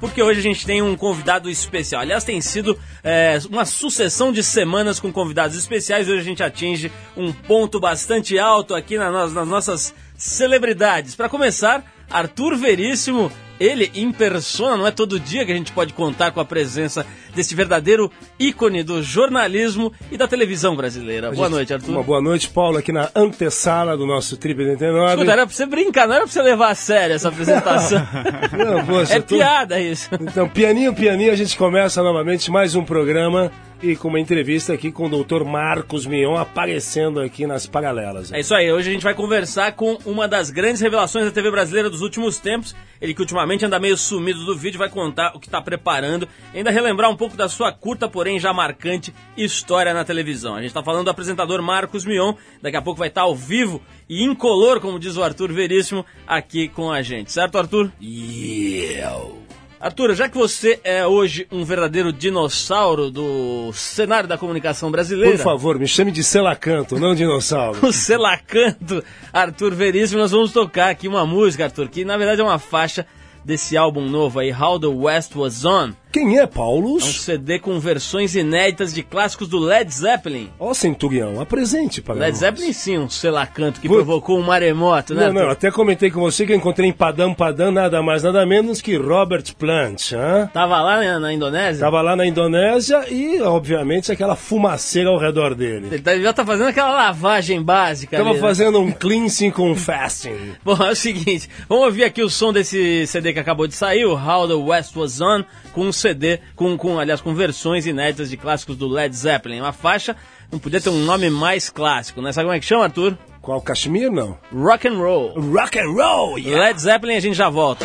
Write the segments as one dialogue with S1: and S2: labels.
S1: porque hoje a gente tem um convidado especial. Aliás, tem sido é, uma sucessão de semanas com convidados especiais. Hoje a gente atinge um ponto bastante alto aqui nas, nas nossas celebridades. Para começar, Arthur Veríssimo ele em persona, não é todo dia que a gente pode contar com a presença desse verdadeiro ícone do jornalismo e da televisão brasileira. Boa gente, noite, Arthur.
S2: Uma boa noite, Paulo, aqui na antessala do nosso Trip 89.
S1: Escuta, era pra você brincar, não era pra você levar a sério essa apresentação. não, poxa, é tô... piada isso.
S2: Então, pianinho, pianinho, a gente começa novamente mais um programa e com uma entrevista aqui com o doutor Marcos Mion aparecendo aqui nas paralelas.
S1: É isso aí, hoje a gente vai conversar com uma das grandes revelações da TV brasileira dos últimos tempos, ele que ultimamente anda meio sumido do vídeo, vai contar o que está preparando, ainda relembrar um pouco da sua curta, porém já marcante história na televisão. A gente está falando do apresentador Marcos Mion, daqui a pouco vai estar tá ao vivo e incolor, como diz o Arthur Veríssimo, aqui com a gente, certo Arthur?
S2: Yeah.
S1: Arthur, já que você é hoje um verdadeiro dinossauro do cenário da comunicação brasileira.
S2: Por favor, me chame de Selacanto, não dinossauro.
S1: o Selacanto, Arthur Veríssimo, nós vamos tocar aqui uma música, Arthur, que na verdade é uma faixa desse álbum novo aí, How the West Was On.
S2: Quem é Paulus?
S1: É um CD com versões inéditas de clássicos do Led Zeppelin.
S2: Ó, oh, Centurião, apresente para
S1: Led
S2: nós.
S1: Zeppelin sim, um selacanto que provocou um maremoto, né?
S2: Não, não, até comentei com você que eu encontrei em Padam Padam nada mais, nada menos que Robert Plant, hã?
S1: Tava lá na, na Indonésia?
S2: Tava lá na Indonésia e, obviamente, aquela fumaceira ao redor dele.
S1: Ele tá, já tá fazendo aquela lavagem básica
S2: Tava
S1: ali,
S2: né? fazendo um cleansing com fasting.
S1: Bom, é o seguinte, vamos ouvir aqui o som desse CD que acabou de sair, o How the West Was On, com um CD, com com, aliás, com versões inéditas de clássicos do Led Zeppelin. Uma faixa não podia ter um nome mais clássico, né? Sabe como é que chama, Arthur?
S2: Qual? Kashmir, não?
S1: Rock and Roll.
S2: Rock and Roll, yeah.
S1: Led Zeppelin, a gente já volta.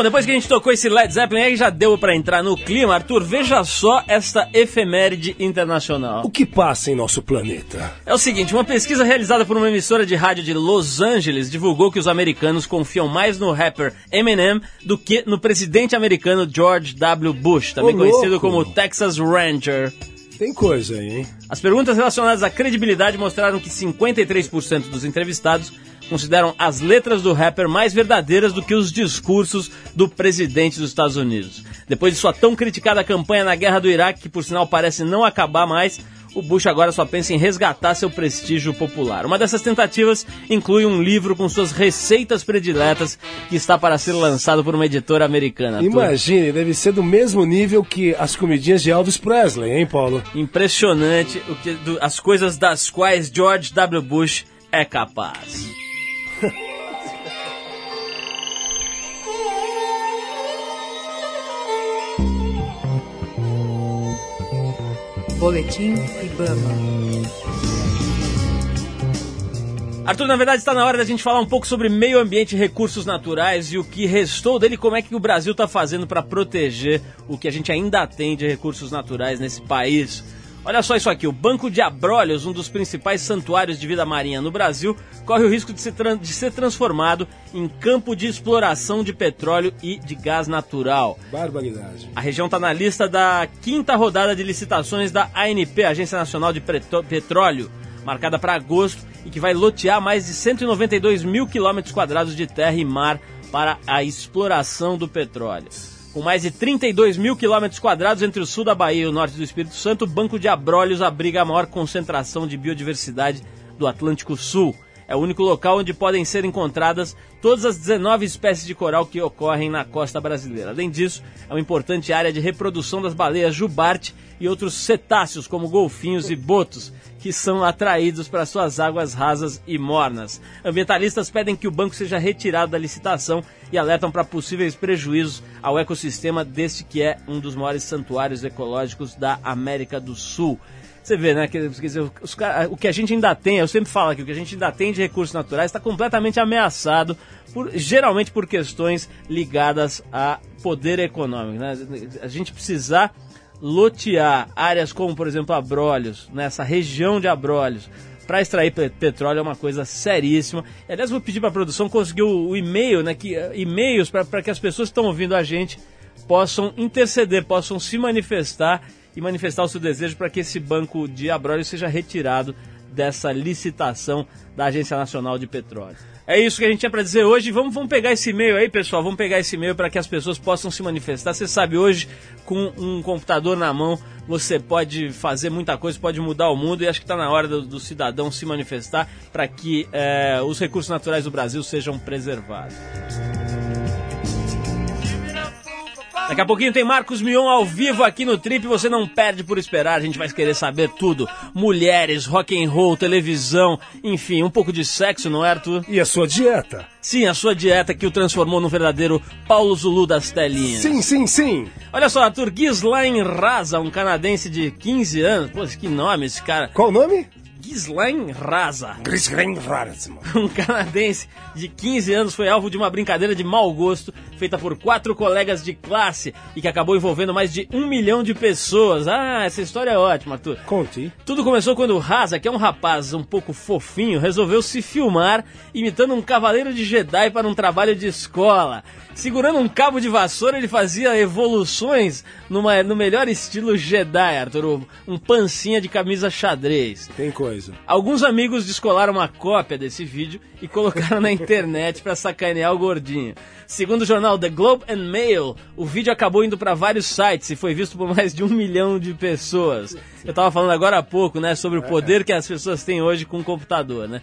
S1: Bom, depois que a gente tocou esse Led Zeppelin aí, já deu pra entrar no clima. Arthur, veja só esta efeméride internacional.
S2: O que passa em nosso planeta?
S1: É o seguinte, uma pesquisa realizada por uma emissora de rádio de Los Angeles divulgou que os americanos confiam mais no rapper Eminem do que no presidente americano George W. Bush, também
S2: Ô,
S1: conhecido
S2: louco.
S1: como Texas Ranger.
S2: Tem coisa aí, hein?
S1: As perguntas relacionadas à credibilidade mostraram que 53% dos entrevistados consideram as letras do rapper mais verdadeiras do que os discursos do presidente dos Estados Unidos. Depois de sua tão criticada campanha na guerra do Iraque, que por sinal parece não acabar mais, o Bush agora só pensa em resgatar seu prestígio popular. Uma dessas tentativas inclui um livro com suas receitas prediletas que está para ser lançado por uma editora americana.
S2: Imagine, deve ser do mesmo nível que as comidinhas de Elvis Presley, hein, Paulo?
S1: Impressionante o que, do- as coisas das quais George W. Bush é capaz.
S3: Boletim Ibama.
S1: Arthur, na verdade está na hora da gente falar um pouco sobre meio ambiente e recursos naturais e o que restou dele, como é que o Brasil está fazendo para proteger o que a gente ainda tem de recursos naturais nesse país. Olha só isso aqui, o Banco de Abrolhos, um dos principais santuários de vida marinha no Brasil, corre o risco de ser, tran- de ser transformado em campo de exploração de petróleo e de gás natural.
S2: Barbaridade.
S1: A região está na lista da quinta rodada de licitações da ANP, Agência Nacional de Petróleo, marcada para agosto e que vai lotear mais de 192 mil quilômetros quadrados de terra e mar para a exploração do petróleo. Com mais de 32 mil quilômetros quadrados entre o sul da Bahia e o norte do Espírito Santo, o Banco de Abrolhos abriga a maior concentração de biodiversidade do Atlântico Sul. É o único local onde podem ser encontradas todas as 19 espécies de coral que ocorrem na costa brasileira. Além disso, é uma importante área de reprodução das baleias jubarte e outros cetáceos, como golfinhos e botos, que são atraídos para suas águas rasas e mornas. Ambientalistas pedem que o banco seja retirado da licitação e alertam para possíveis prejuízos ao ecossistema deste que é um dos maiores santuários ecológicos da América do Sul. Você vê, né? Quer dizer, os o que a gente ainda tem, eu sempre falo aqui, o que a gente ainda tem de recursos naturais está completamente ameaçado, por, geralmente por questões ligadas a poder econômico. Né? A gente precisar lotear áreas como, por exemplo, Abrolhos, nessa região de Abrolhos, para extrair pe- petróleo é uma coisa seríssima. E, aliás, vou pedir para a produção conseguir o, o e-mail, né? E-mails para que as pessoas que estão ouvindo a gente possam interceder, possam se manifestar e manifestar o seu desejo para que esse banco de Abrolhos seja retirado dessa licitação da Agência Nacional de Petróleo. É isso que a gente tinha para dizer hoje. Vamos, vamos pegar esse e-mail aí, pessoal. Vamos pegar esse e-mail para que as pessoas possam se manifestar. Você sabe, hoje, com um computador na mão, você pode fazer muita coisa, pode mudar o mundo. E acho que está na hora do, do cidadão se manifestar para que eh, os recursos naturais do Brasil sejam preservados. Daqui a pouquinho tem Marcos Mion ao vivo aqui no Trip, você não perde por esperar, a gente vai querer saber tudo. Mulheres, rock and roll, televisão, enfim, um pouco de sexo, não é, Arthur?
S2: E a sua dieta?
S1: Sim, a sua dieta que o transformou num verdadeiro Paulo Zulu das telinhas.
S2: Sim, sim, sim.
S1: Olha só, Arthur, Ghislaine Raza, um canadense de 15 anos. Pô, que nome esse cara.
S2: Qual o nome?
S1: Ghislaine Raza.
S2: Grisgren Rarazma.
S1: Um canadense de 15 anos foi alvo de uma brincadeira de mau gosto feita por quatro colegas de classe e que acabou envolvendo mais de um milhão de pessoas. Ah, essa história é ótima, Arthur.
S2: Conte.
S1: Tudo começou quando Raza, que é um rapaz um pouco fofinho, resolveu se filmar imitando um cavaleiro de Jedi para um trabalho de escola. Segurando um cabo de vassoura, ele fazia evoluções numa, no melhor estilo Jedi, Arthur. Um pancinha de camisa xadrez.
S2: Tem coisa.
S1: Alguns amigos descolaram uma cópia desse vídeo e colocaram na internet para sacanear o gordinho. Segundo o jornal The Globe and Mail, o vídeo acabou indo para vários sites e foi visto por mais de um milhão de pessoas. Eu tava falando agora há pouco, né, sobre o poder que as pessoas têm hoje com o computador, né?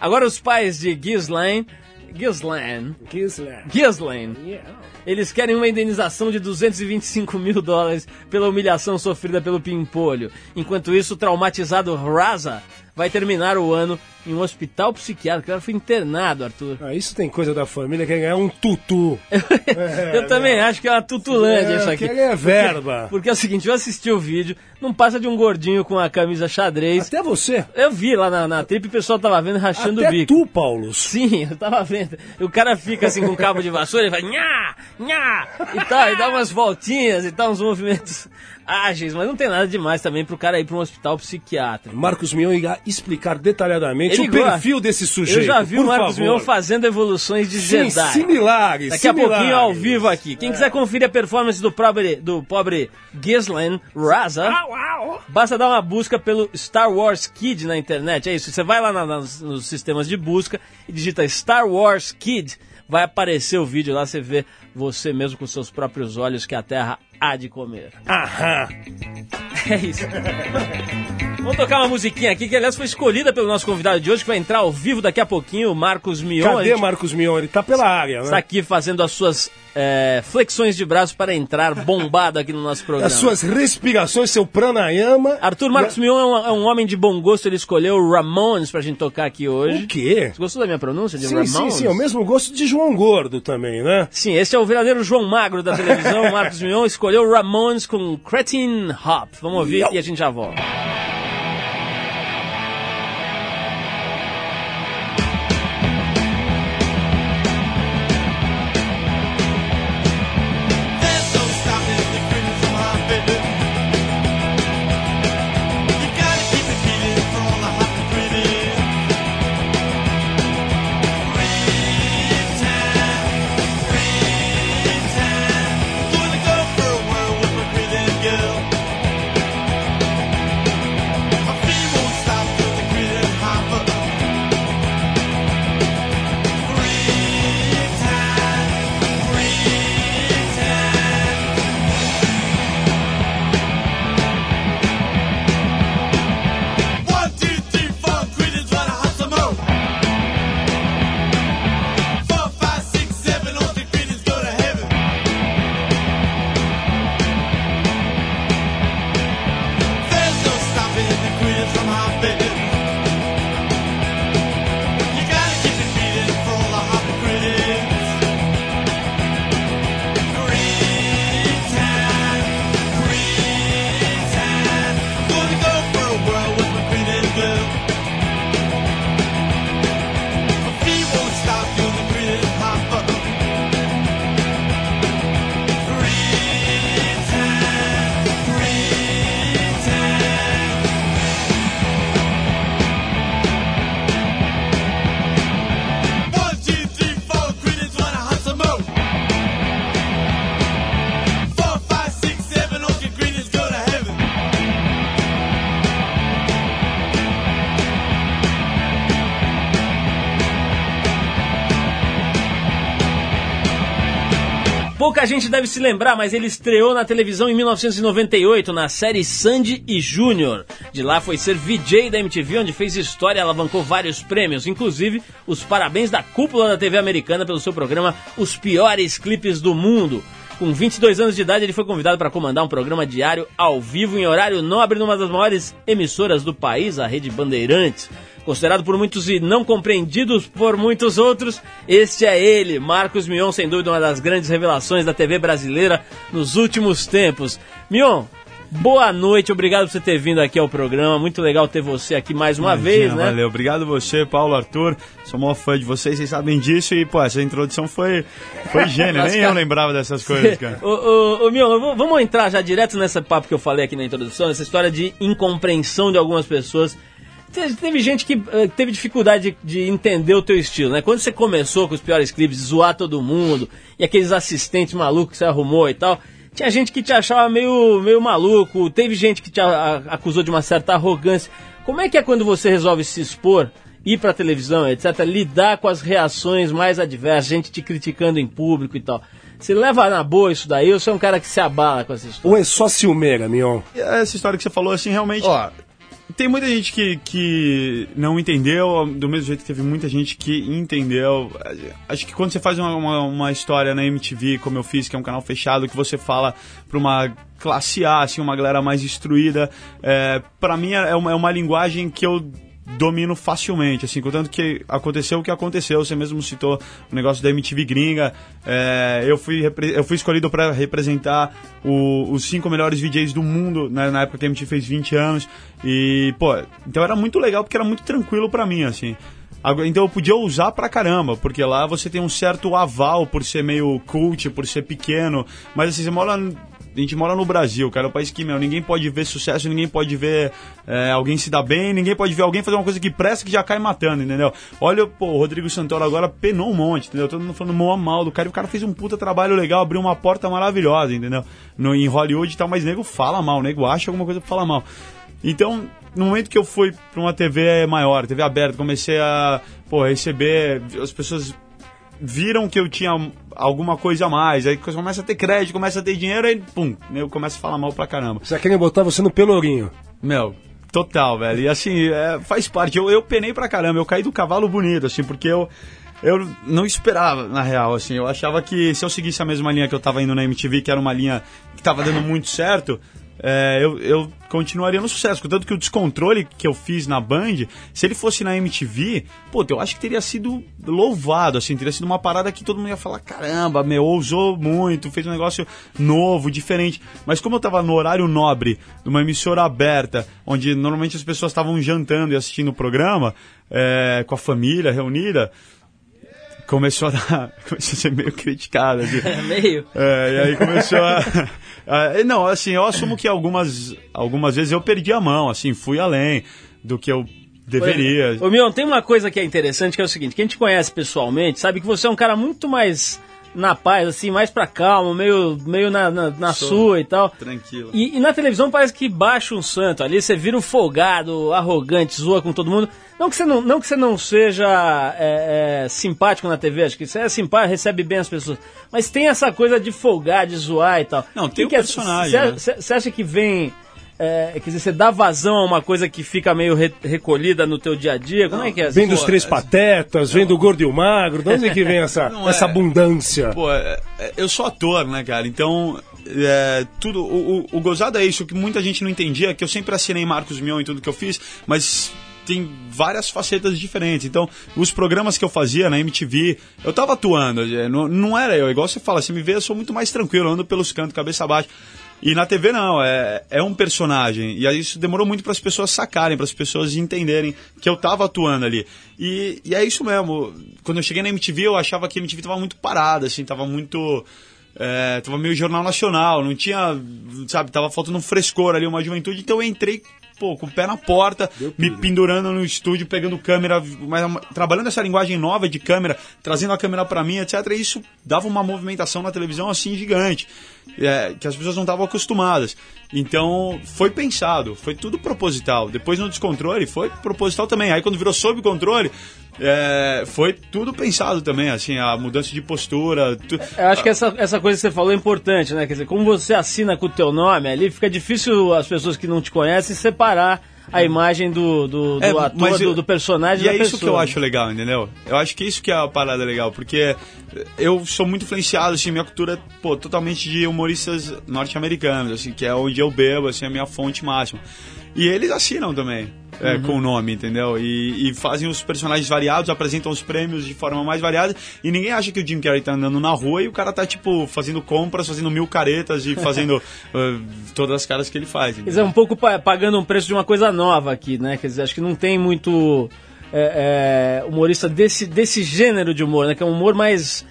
S1: Agora os pais de Ghislaine, Ghislaine,
S2: Gisler.
S1: Ghislaine,
S2: Yeah.
S1: eles querem uma indenização de 225 mil dólares pela humilhação sofrida pelo pimpolho. Enquanto isso, o traumatizado Raza vai terminar o ano em um hospital psiquiátrico. Ela foi internado, Arthur.
S2: Ah, isso tem coisa da família, quer ganhar um tutu.
S1: eu também acho que é uma tutulândia
S2: É,
S1: isso aqui.
S2: quer ganhar verba.
S1: Porque é o seguinte, eu assisti o vídeo, não passa de um gordinho com a camisa xadrez.
S2: Até você.
S1: Eu vi lá na, na trip, o pessoal tava vendo rachando
S2: Até
S1: o bico.
S2: tu, Paulo.
S1: Sim, eu tava vendo. O cara fica assim com um cabo de vassoura e vai nhá, nhá, e tal, e dá umas voltinhas e tal, uns movimentos ágeis, mas não tem nada demais também pro cara ir pra um hospital psiquiátrico.
S2: Marcos Mion irá explicar detalhadamente
S1: Ele
S2: o perfil desse sujeito.
S1: Eu já vi
S2: por
S1: o Marcos
S2: favor.
S1: Mion fazendo evoluções de
S2: Sim,
S1: Jedi.
S2: similares.
S1: Daqui a
S2: similares.
S1: pouquinho ao vivo aqui. Quem quiser conferir a performance do pobre, do pobre Ghislaine Raza, basta dar uma busca pelo Star Wars Kid na internet. É isso. Você vai lá na- nas- nos sistemas de busca e digita Star Wars Kid. Vai aparecer o vídeo lá, você vê você mesmo com seus próprios olhos que a Terra há de comer.
S2: Aham.
S1: É isso. Vamos tocar uma musiquinha aqui, que aliás foi escolhida pelo nosso convidado de hoje, que vai entrar ao vivo daqui a pouquinho, o Marcos Mion.
S2: Cadê
S1: gente
S2: Marcos Mion? Ele tá pela área,
S1: está
S2: né?
S1: aqui fazendo as suas é, flexões de braço para entrar bombado aqui no nosso programa.
S2: As suas respirações, seu pranayama.
S1: Arthur Marcos Mion é um, é um homem de bom gosto, ele escolheu o Ramones pra gente tocar aqui hoje.
S2: O quê?
S1: Você gostou da minha pronúncia de
S2: Sim,
S1: Ramones?
S2: sim, sim. É o mesmo gosto de João Gordo também, né?
S1: Sim, esse é o verdadeiro João Magro da televisão. Marcos Mion escolheu o Ramones com Cretin Hop. Vamos ouvir e a gente já volta. Gente deve se lembrar, mas ele estreou na televisão em 1998 na série Sandy e Júnior. De lá foi ser VJ da MTV, onde fez história e alavancou vários prêmios, inclusive os parabéns da cúpula da TV americana pelo seu programa Os Piores Clipes do Mundo. Com 22 anos de idade, ele foi convidado para comandar um programa diário ao vivo em horário nobre numa das maiores emissoras do país, a Rede Bandeirantes. Considerado por muitos e não compreendido por muitos outros, este é ele, Marcos Mion, sem dúvida uma das grandes revelações da TV brasileira nos últimos tempos. Mion, boa noite, obrigado por você ter vindo aqui ao programa, muito legal ter você aqui mais uma
S4: Imagina,
S1: vez, né?
S4: Valeu, obrigado você, Paulo Arthur. Sou maior fã de vocês, vocês sabem disso e, pô, essa introdução foi, foi gênia.
S1: Mas,
S4: Nem
S1: cara,
S4: eu lembrava dessas coisas, cara.
S1: Ô, ô, ô, Mion, vou- vamos entrar já direto nessa papo que eu falei aqui na introdução, essa história de incompreensão de algumas pessoas. Te- Teve gente que eh, teve dificuldade de, de entender o teu estilo, né? Quando você começou com os piores clipes, zoar todo mundo, e aqueles assistentes malucos que você arrumou e tal, tinha gente que te achava meio, meio maluco, teve gente que te a- a- acusou de uma certa arrogância. Como é que é quando você resolve se expor, ir pra televisão, etc., lidar com as reações mais adversas, gente te criticando em público e tal? Você leva na boa isso daí ou você é um cara que se abala com essa história?
S2: Ou é só ciumeira, Mion?
S4: Essa história que você falou, assim, realmente. Ó, tem muita gente que, que não entendeu, do mesmo jeito que teve muita gente que entendeu. Acho que quando você faz uma, uma, uma história na MTV, como eu fiz, que é um canal fechado, que você fala pra uma classe A, assim, uma galera mais instruída, é, para mim é uma, é uma linguagem que eu domino facilmente, assim, contanto que aconteceu o que aconteceu, você mesmo citou o negócio da MTV gringa, é, eu, fui, eu fui escolhido para representar o- os cinco melhores VJs do mundo, né, na época que a MTV fez 20 anos, e, pô, então era muito legal porque era muito tranquilo para mim, assim. Então eu podia usar pra caramba, porque lá você tem um certo aval por ser meio cult, por ser pequeno, mas assim, você mora a gente mora no Brasil, cara, é um país que, meu, ninguém pode ver sucesso, ninguém pode ver é, alguém se dar bem, ninguém pode ver alguém fazer uma coisa que presta que já cai matando, entendeu? Olha, pô, o Rodrigo Santoro agora penou um monte, entendeu? Todo mundo falando mó mal do cara, e o cara fez um puta trabalho legal, abriu uma porta maravilhosa, entendeu? No, em Hollywood e tal, mas nego fala mal, nego acha alguma coisa pra falar mal. Então, no momento que eu fui pra uma TV maior, TV aberta, comecei a, pô, receber, as pessoas viram que eu tinha alguma coisa a mais, aí começa a ter crédito, começa a ter dinheiro, aí, pum, eu começo a falar mal pra caramba.
S2: Você querem botar você no pelourinho.
S4: Meu, total, velho. E assim, é, faz parte. Eu, eu penei pra caramba, eu caí do cavalo bonito, assim, porque eu. Eu não esperava, na real, assim. Eu achava que se eu seguisse a mesma linha que eu tava indo na MTV, que era uma linha que tava dando muito certo, é, eu, eu continuaria no sucesso. Contanto que o descontrole que eu fiz na Band, se ele fosse na MTV, pô, eu acho que teria sido louvado, assim, teria sido uma parada que todo mundo ia falar, caramba, meu, ousou muito, fez um negócio novo, diferente. Mas como eu tava no horário nobre, numa emissora aberta, onde normalmente as pessoas estavam jantando e assistindo o programa, é, com a família reunida, começou a dar, começou a ser meio criticado, assim.
S1: É meio.
S4: É, e aí começou a, a- Não, assim, eu assumo que algumas, algumas vezes eu perdi a mão, assim, fui além do que eu deveria.
S1: Ô, Mion, tem uma coisa que é interessante, que é o seguinte, quem te conhece pessoalmente sabe que você é um cara muito mais na paz, assim, mais pra calmo, meio, meio na, na, na sua e tal.
S4: Tranquilo.
S1: E, e na televisão parece que baixa um santo ali, você vira o folgado, arrogante, zoa com todo mundo. Não que você não, não, que você não seja é, é, simpático na TV, acho que você é simpático, recebe bem as pessoas. Mas tem essa coisa de folgar, de zoar e tal.
S4: Não, tem
S1: Que
S4: o
S1: que é-
S4: personagem,
S1: Você
S4: né?
S1: acha que vem. É, quer dizer, você dá vazão a uma coisa que fica meio re- recolhida no teu dia a dia? Como é que é?
S2: Vem dos Três Patetas, vem do Gordo e o Magro. De onde que vem essa,
S4: Não
S2: essa
S4: é.
S2: abundância?
S4: Pô, é- é- eu sou ator, né, cara? Então, é, tudo. O, o, o gozado é isso, que muita gente não entendia, que eu sempre assinei Marcos Mion em tudo que eu fiz, mas tem várias facetas diferentes. Então, os programas que eu fazia na MTV, eu tava atuando, é, não, não era eu. Igual você fala, você me vê, eu sou muito mais tranquilo, ando pelos cantos, cabeça abaixo. E na TV não, é, é um personagem. E aí isso demorou muito para as pessoas sacarem, para as pessoas entenderem que eu tava atuando ali. E, e é isso mesmo. Quando eu cheguei na MTV, eu achava que a MTV tava muito parada, assim, tava muito. É, tava meio jornal nacional, não tinha, sabe, tava faltando um frescor ali, uma juventude, então eu entrei, pô, com o pé na porta, me pendurando no estúdio, pegando câmera, mas, trabalhando essa linguagem nova de câmera, trazendo a câmera pra mim, etc. E isso dava uma movimentação na televisão assim gigante, é, que as pessoas não estavam acostumadas. Então foi pensado, foi tudo proposital. Depois no descontrole foi proposital também. Aí quando virou sob controle, é, foi tudo pensado também, assim, a mudança de postura. tu-
S1: Eu acho que essa, essa coisa que você falou é importante, né? Quer dizer, como você assina com o teu nome ali, fica difícil as pessoas que não te conhecem separar a imagem do, do, do
S4: É,
S1: ator,
S4: mas
S1: do,
S4: eu-
S1: do personagem
S4: E
S1: da
S4: é isso
S1: pessoa.
S4: que eu acho legal, entendeu? Eu acho que isso que é a parada legal, porque eu sou muito influenciado, assim, minha cultura é, pô, totalmente de humoristas norte-americanos, assim, que é onde eu bebo, assim, a minha fonte máxima. E eles assinam também, é,
S1: Uhum.
S4: com o nome, entendeu? E, e fazem os personagens variados, apresentam os prêmios de forma mais variada, e ninguém acha que o Jim Carrey tá andando na rua e o cara tá, tipo, fazendo compras, fazendo mil caretas e fazendo uh, todas as caras que ele faz,
S1: Quer dizer, um pouco pa- pagando um preço de uma coisa nova aqui, né? Quer dizer, acho que não tem muito é, é, humorista desse, desse gênero de humor, né? Que é um humor mais.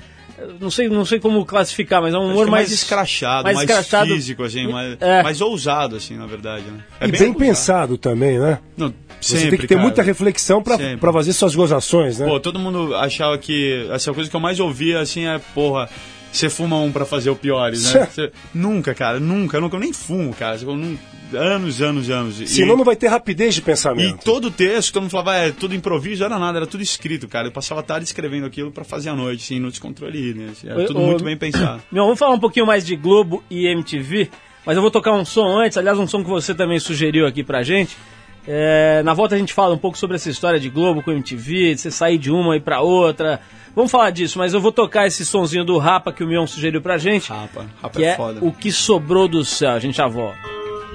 S1: Não sei, não sei como classificar, mas é um
S4: Acho
S1: humor
S4: é
S1: mais,
S4: mais escrachado,
S1: mais
S4: mais,
S1: escrachado.
S4: físico, assim, mais,
S1: É.
S4: mais ousado, assim, na verdade, né? É
S2: e bem,
S4: ousado.
S2: pensado também, né?
S4: Não,
S2: Você
S4: sempre,
S2: tem que ter
S4: cara.
S2: muita reflexão pra fazer suas gozações, né?
S4: Pô, todo mundo achava que essa coisa que eu mais ouvia, assim, é, porra, você fuma um pra fazer o piores, né? Você- nunca, cara, nunca, nunca, eu nem fumo, cara. Eu anos, anos, anos. E-
S2: Senão não vai ter rapidez de
S4: E
S2: pensamento.
S4: todo o texto, todo mundo falava, é tudo improviso, era nada, era tudo escrito, cara. Eu passava a tarde escrevendo aquilo pra fazer à noite, assim, no descontrole, né? Era tudo muito bem pensado.
S1: Meu, vamos falar um pouquinho mais de Globo e MTV, mas eu vou tocar um som antes, aliás, um som que você também sugeriu aqui pra gente. É, na volta a gente fala um pouco sobre essa história de Globo com MTV, de você sair de uma e pra outra. Vamos falar disso, mas eu vou tocar esse sonzinho do Rapa que o Mion sugeriu pra gente,
S4: Rapa, rapa
S1: que
S4: é
S1: é
S4: foda.
S1: o que sobrou do céu. A gente já volta.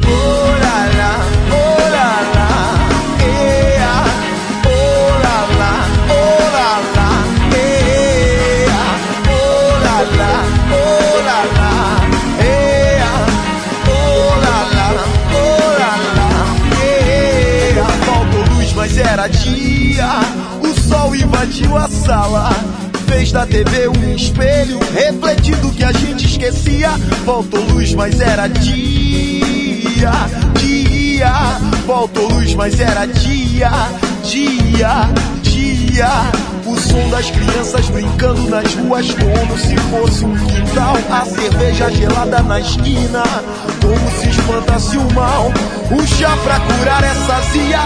S3: Oh la, oh
S5: era dia. O sol invadiu a sala. Fez da TV um espelho, refletindo o que a gente esquecia. Voltou luz, mas era dia, dia. Voltou luz, mas era dia, dia, dia. O som das crianças brincando nas ruas como se fosse um quintal. A cerveja gelada na esquina, como se espantasse o mal. Um chá pra curar essa zia,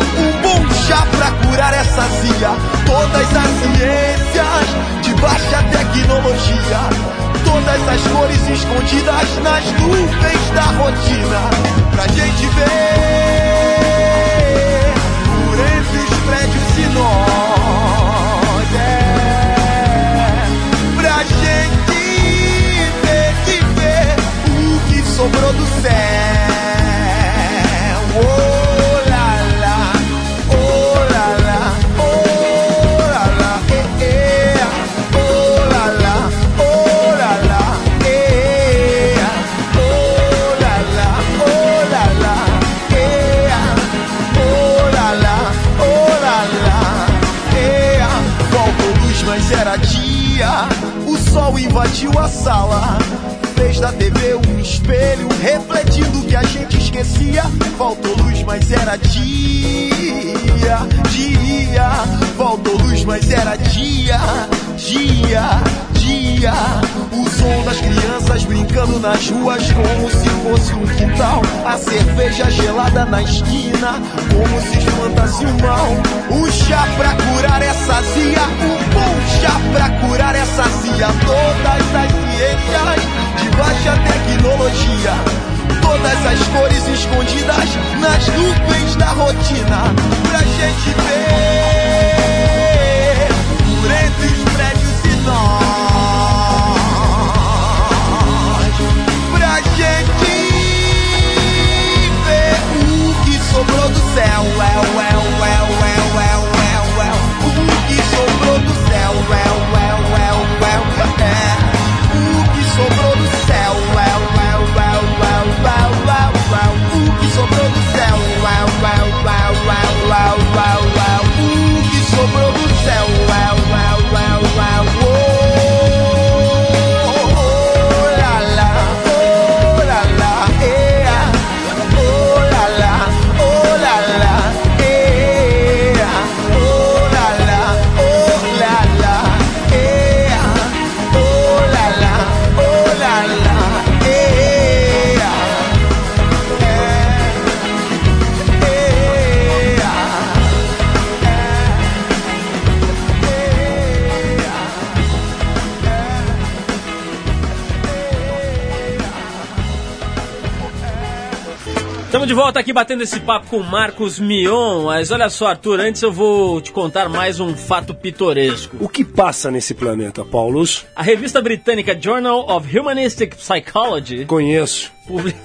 S5: um chá pra curar essa zia. Todas as ciências de baixa tecnologia. Todas as cores escondidas nas nuvens da rotina. Pra gente ver
S1: volta aqui batendo esse papo com Marcos Mion. Mas olha só, Arthur, antes eu vou te contar mais um fato pitoresco.
S2: O que passa nesse planeta, Paulus?
S1: A revista britânica Journal of Humanistic Psychology
S2: Conheço.
S1: publica.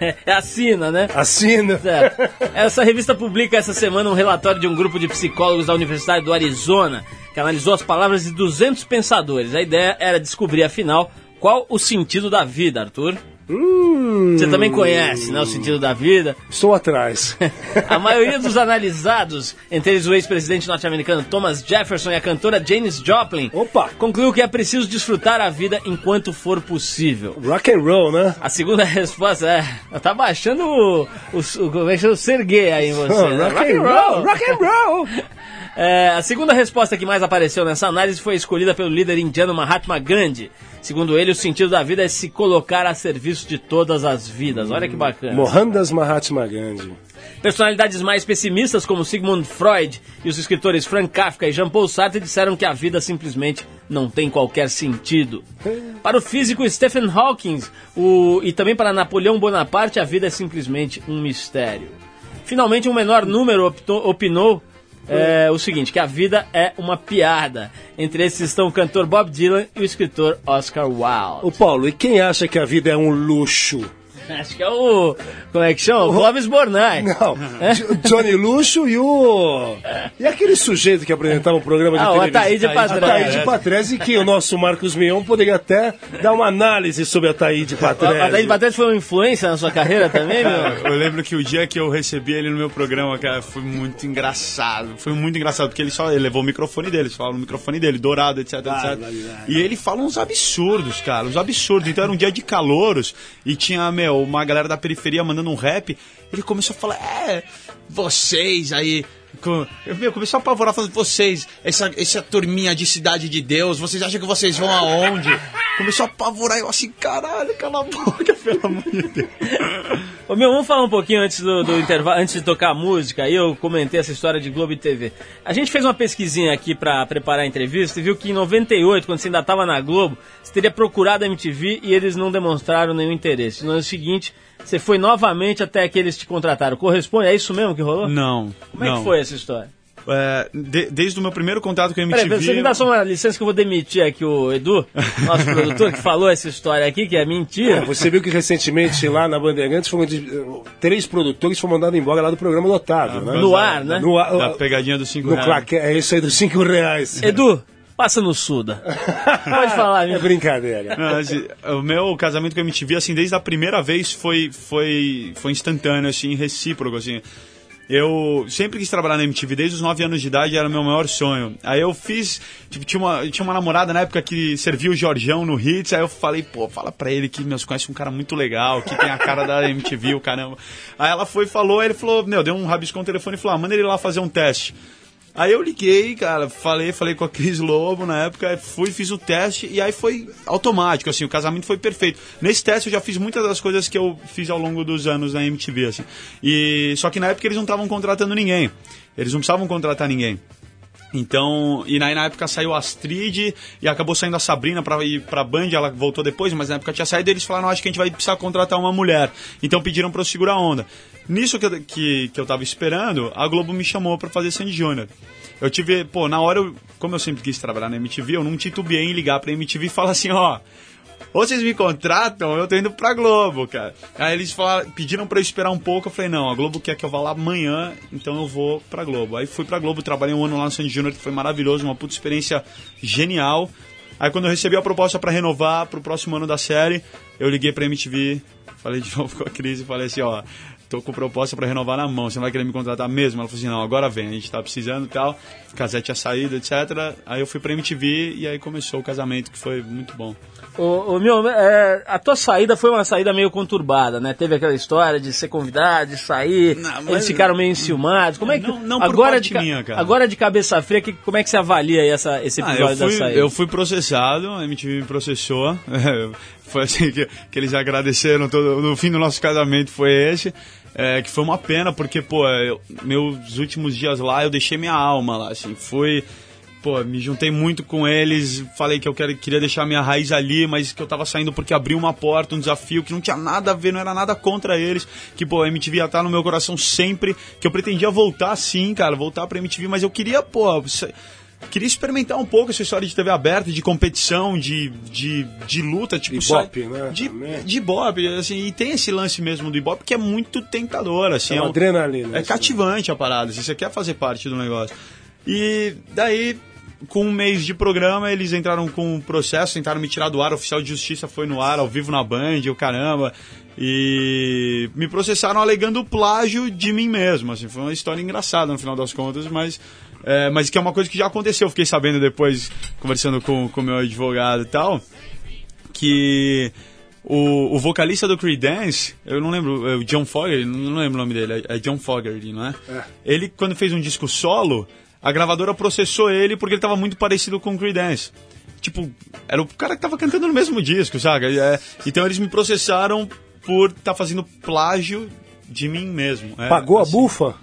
S1: é assina, né?
S2: Assina.
S1: Certo. Essa revista publica essa semana um relatório de um grupo de psicólogos da Universidade do Arizona que analisou as palavras de 200 pensadores. A ideia era descobrir, afinal, qual o sentido da vida, Arthur.
S2: Hum,
S1: Você também conhece, né, o sentido da vida.
S2: Estou atrás.
S1: A maioria dos analisados, entre eles o ex-presidente norte-americano Thomas Jefferson e a cantora Janis Joplin,
S2: Opa.
S1: concluiu que é preciso desfrutar a vida enquanto for possível.
S2: Rock and roll, né?
S1: A segunda resposta é. Tá baixando o. o, o é o Serguei aí em você.
S2: Oh,
S1: né?
S2: rock and roll, rock and roll.
S1: É, a segunda resposta que mais apareceu nessa análise foi escolhida pelo líder indiano Mahatma Gandhi. Segundo ele, o sentido da vida é se colocar a serviço de todas as vidas. Olha que bacana.
S2: Mohandas Mahatma Gandhi.
S1: Personalidades mais pessimistas, como Sigmund Freud e os escritores Frank Kafka e Jean-Paul Sartre, disseram que a vida simplesmente não tem qualquer sentido. Para o físico Stephen Hawking o- e também para Napoleão Bonaparte, a vida é simplesmente um mistério. Finalmente, um menor número optou- opinou é, o seguinte, que a vida é uma piada. Entre esses estão o cantor Bob Dylan e o escritor Oscar Wilde.
S2: Ô Paulo, e quem acha que a vida é um luxo?
S1: Acho que é o. Como é que chama? O Clóvis Bornai.
S2: Não, Jo- Johnny Luxo e o. E aquele sujeito que apresentava o programa de
S1: Ah, o
S2: televisão.
S1: Ataíde Patrese.
S2: Ataíde Patrese, que o nosso Marcos Mion poderia até dar uma análise sobre a Ataíde Patrese.
S1: A Ataíde Patrese foi uma influência na sua carreira também, meu?
S4: Eu lembro que o dia que eu recebi ele no meu programa, cara, foi muito engraçado. Foi muito engraçado, porque ele só ele levou o microfone dele, só no microfone dele, dourado, etc, etc. E ele fala uns absurdos, cara, uns absurdos. Então era um dia de calouros e tinha, meu, uma galera da periferia mandando um rap. Ele começou a falar, é, vocês aí. Eu, começou a apavorar falando, vocês, essa, essa turminha de cidade de Deus, vocês acham que vocês vão aonde? Começou a apavorar, eu assim, caralho, cala a boca, pelo amor de Deus.
S1: Ô, meu, vamos falar um pouquinho antes do, do intervalo, antes de tocar a música. Aí eu comentei essa história de Globo e TV. A gente fez uma pesquisinha aqui pra preparar a entrevista e viu que em 98, quando você ainda tava na Globo, você teria procurado a MTV e eles não demonstraram nenhum interesse. No ano seguinte, você foi novamente até que eles te contrataram. Corresponde? É isso mesmo que rolou?
S4: Não,
S1: Como é
S4: não.
S1: que foi essa história?
S4: É, de- desde o meu primeiro contato com a
S1: Peraí,
S4: MTV...
S1: você me dá só uma licença que eu vou demitir aqui o Edu, nosso produtor, que falou essa história aqui, que é mentira.
S2: Você viu que recentemente lá na Bandeirantes foram de- três produtores foram mandados embora lá do programa do Otávio, né?
S1: No ar, né?
S2: No, ar-
S4: Da pegadinha dos cinco
S2: no
S4: reais.
S2: claque, é isso aí dos cinco reais.
S1: Edu, passa no Suda. Pode falar,
S2: É brincadeira.
S4: Não, assim, o meu casamento com a MTV, assim, desde a primeira vez foi, foi, foi instantâneo, assim, recíproco, assim. Eu sempre quis trabalhar na MTV, desde os 9 anos de idade era o meu maior sonho. Aí eu fiz, tipo, tinha uma, tinha uma namorada na época que servia o Jorjão no Hits, aí eu falei, pô, fala pra ele que meus conhece um cara muito legal, que tem a cara da MTV, o caramba. Aí ela foi e falou, aí ele falou, meu, deu um rabiscão no telefone e falou, ah, manda ele lá fazer um teste. Aí eu liguei, cara, falei, falei com a Cris Lobo na época, fui, fiz o teste e aí foi automático, assim, o casamento foi perfeito. Nesse teste eu já fiz muitas das coisas que eu fiz ao longo dos anos na MTV, assim. E só que na época eles não estavam contratando ninguém. Eles não precisavam contratar ninguém. Então, e aí na época saiu a Astrid e acabou saindo a Sabrina pra ir pra Band, ela voltou depois, mas na época tinha saído e eles falaram, acho que a gente vai precisar contratar uma mulher. Então pediram pra eu segurar a onda. Nisso que eu, que, que eu tava esperando, a Globo me chamou pra fazer Sandy Júnior. Eu tive, pô, na hora, eu, como eu sempre quis trabalhar na MTV, eu não titubeei em ligar pra MTV e falar assim, ó, ou vocês me contratam, eu tô indo pra Globo, cara. Aí eles falaram, pediram pra eu esperar um pouco, eu falei, não, a Globo quer que eu vá lá amanhã, então eu vou pra Globo. Aí fui pra Globo, trabalhei um ano lá no Sandy Júnior, que foi maravilhoso, uma puta experiência genial. Aí quando eu recebi a proposta pra renovar pro próximo ano da série, eu liguei pra MTV, falei de novo com a Cris e falei assim, ó, tô com proposta pra renovar na mão, você não vai querer me contratar mesmo? Ela falou assim, não, agora vem, a gente tá precisando e tal. O casete tinha saído, etc. Aí eu fui pra MTV e aí começou o casamento, que foi muito bom.
S1: Ô, ô, meu, é, a tua saída foi uma saída meio conturbada, né? Teve aquela história de ser convidado, de sair,
S4: Não,
S1: eles ficaram meio enciumados. Como é que
S4: Não- não
S1: agora de
S4: minha, cara.
S1: agora de cabeça fria, que, como é que você avalia essa, esse
S4: Ah,
S1: episódio
S4: eu, fui,
S1: da saída?
S4: eu fui processado, a MTV me processou. foi assim que, que eles agradeceram todo. No fim do nosso casamento foi esse. É, que foi uma pena, porque, pô, eu- meus últimos dias lá eu deixei minha alma lá, assim. Fui. Pô, me juntei muito com eles, falei que eu quero, queria deixar minha raiz ali, mas que eu tava saindo porque abriu uma porta, um desafio que não tinha nada a ver, não era nada contra eles. Que, pô, a MTV ia estar no meu coração sempre, que eu pretendia voltar sim, cara, voltar pra MTV, mas eu queria, pô, Queria experimentar um pouco essa história de TV aberta, de competição, de, de, de luta, tipo...
S2: Ibope,
S4: sai-
S2: né,
S4: De,
S2: também.
S4: de Ibope, assim, e tem esse lance mesmo do Ibope que é muito tentador, assim.
S2: É uma
S4: um-
S2: adrenalina,
S4: É
S2: isso,
S4: cativante a parada, assim, você quer fazer parte do negócio. E daí, com um mês de programa, eles entraram com um processo, tentaram me tirar do ar, o oficial de justiça foi no ar, ao vivo na Band, o caramba. E me processaram alegando plágio de mim mesmo, assim, foi uma história engraçada no final das contas, mas... é, mas que é uma coisa que já aconteceu, eu fiquei sabendo depois, conversando com o meu advogado e tal, que o, o vocalista do Creedence, eu não lembro, é o John Fogerty, não lembro o nome dele, é John Fogerty, não é? Ele, quando fez um disco solo, a gravadora processou ele porque ele tava muito parecido com o Creedence. Tipo, era o cara que tava cantando no mesmo disco, sabe? É, então eles me processaram por estar fazendo plágio de mim mesmo. é,
S2: Pagou a
S4: assim.
S2: bufa?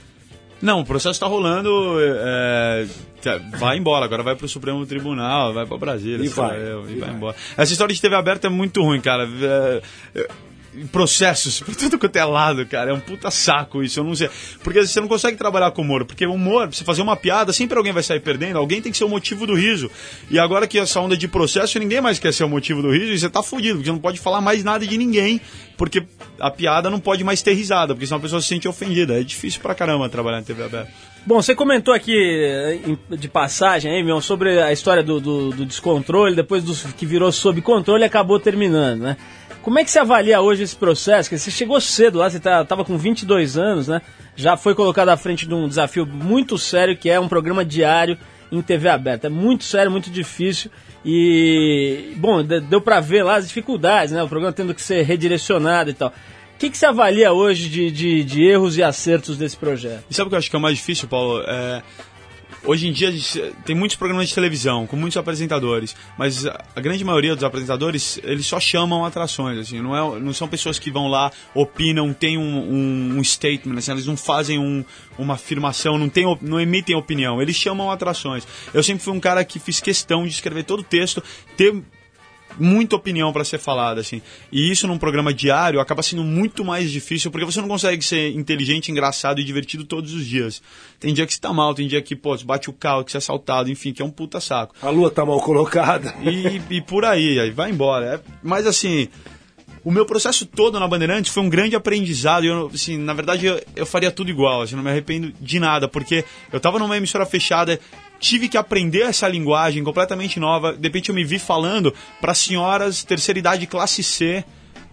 S4: Não, o processo tá rolando, é, tá- vai embora, agora vai pro Supremo Tribunal, vai pra Brasília,
S2: E vai,
S4: eu, e vai
S2: vai.
S4: embora. Essa história de TV aberta é muito ruim, cara. É, é, processos por tudo quanto é lado, cara. É um puta saco isso, eu não sei. Porque você não consegue trabalhar com humor. Porque o humor, você fazer uma piada, sempre alguém vai sair perdendo, alguém tem que ser o motivo do riso. E agora que essa onda de processo, ninguém mais quer ser o motivo do riso e você tá fudido, porque você não pode falar mais nada de ninguém, porque a piada não pode mais ter risada, porque senão a pessoa se sente ofendida. É difícil pra caramba trabalhar na TV aberta.
S1: Bom, você comentou aqui eh, de passagem, hein, Mion, sobre a história do, do- do descontrole, depois do que virou sob controle acabou terminando, né? Como é que você avalia hoje esse processo? Que você chegou cedo lá, você tá, tava com 22 anos, né? Já foi colocado à frente de um desafio muito sério, que é um programa diário em TV aberta. É muito sério, muito difícil. E, bom, de- deu pra ver lá as dificuldades, né? O programa tendo que ser redirecionado e tal. O que, que você avalia hoje de, de- de erros e acertos desse projeto?
S4: E sabe o que eu acho que é o mais difícil, Paulo? É, hoje em dia tem muitos programas de televisão com muitos apresentadores, mas a grande maioria dos apresentadores eles só chamam atrações, assim, não, é, não são pessoas que vão lá, opinam, têm um, um, um statement, assim, eles não fazem um- uma afirmação, não, tem, não emitem opinião, eles chamam atrações. Eu sempre fui um cara que fiz questão de escrever todo o texto, ter muita opinião para ser falada, assim. E isso num programa diário acaba sendo muito mais difícil, porque você não consegue ser inteligente, engraçado e divertido todos os dias. Tem dia que você tá mal, tem dia que, pô, você bate o carro, que você é assaltado, enfim, que é um puta saco.
S2: A lua tá mal colocada.
S4: E, e por aí, aí vai embora. É, mas assim, o meu processo todo na Bandeirantes foi um grande aprendizado. Eu, assim, na verdade, eu, eu faria tudo igual. Assim, não me arrependo de nada, porque eu tava numa emissora fechada, tive que aprender essa linguagem completamente nova. De repente, eu me vi falando para senhoras terceira idade classe C.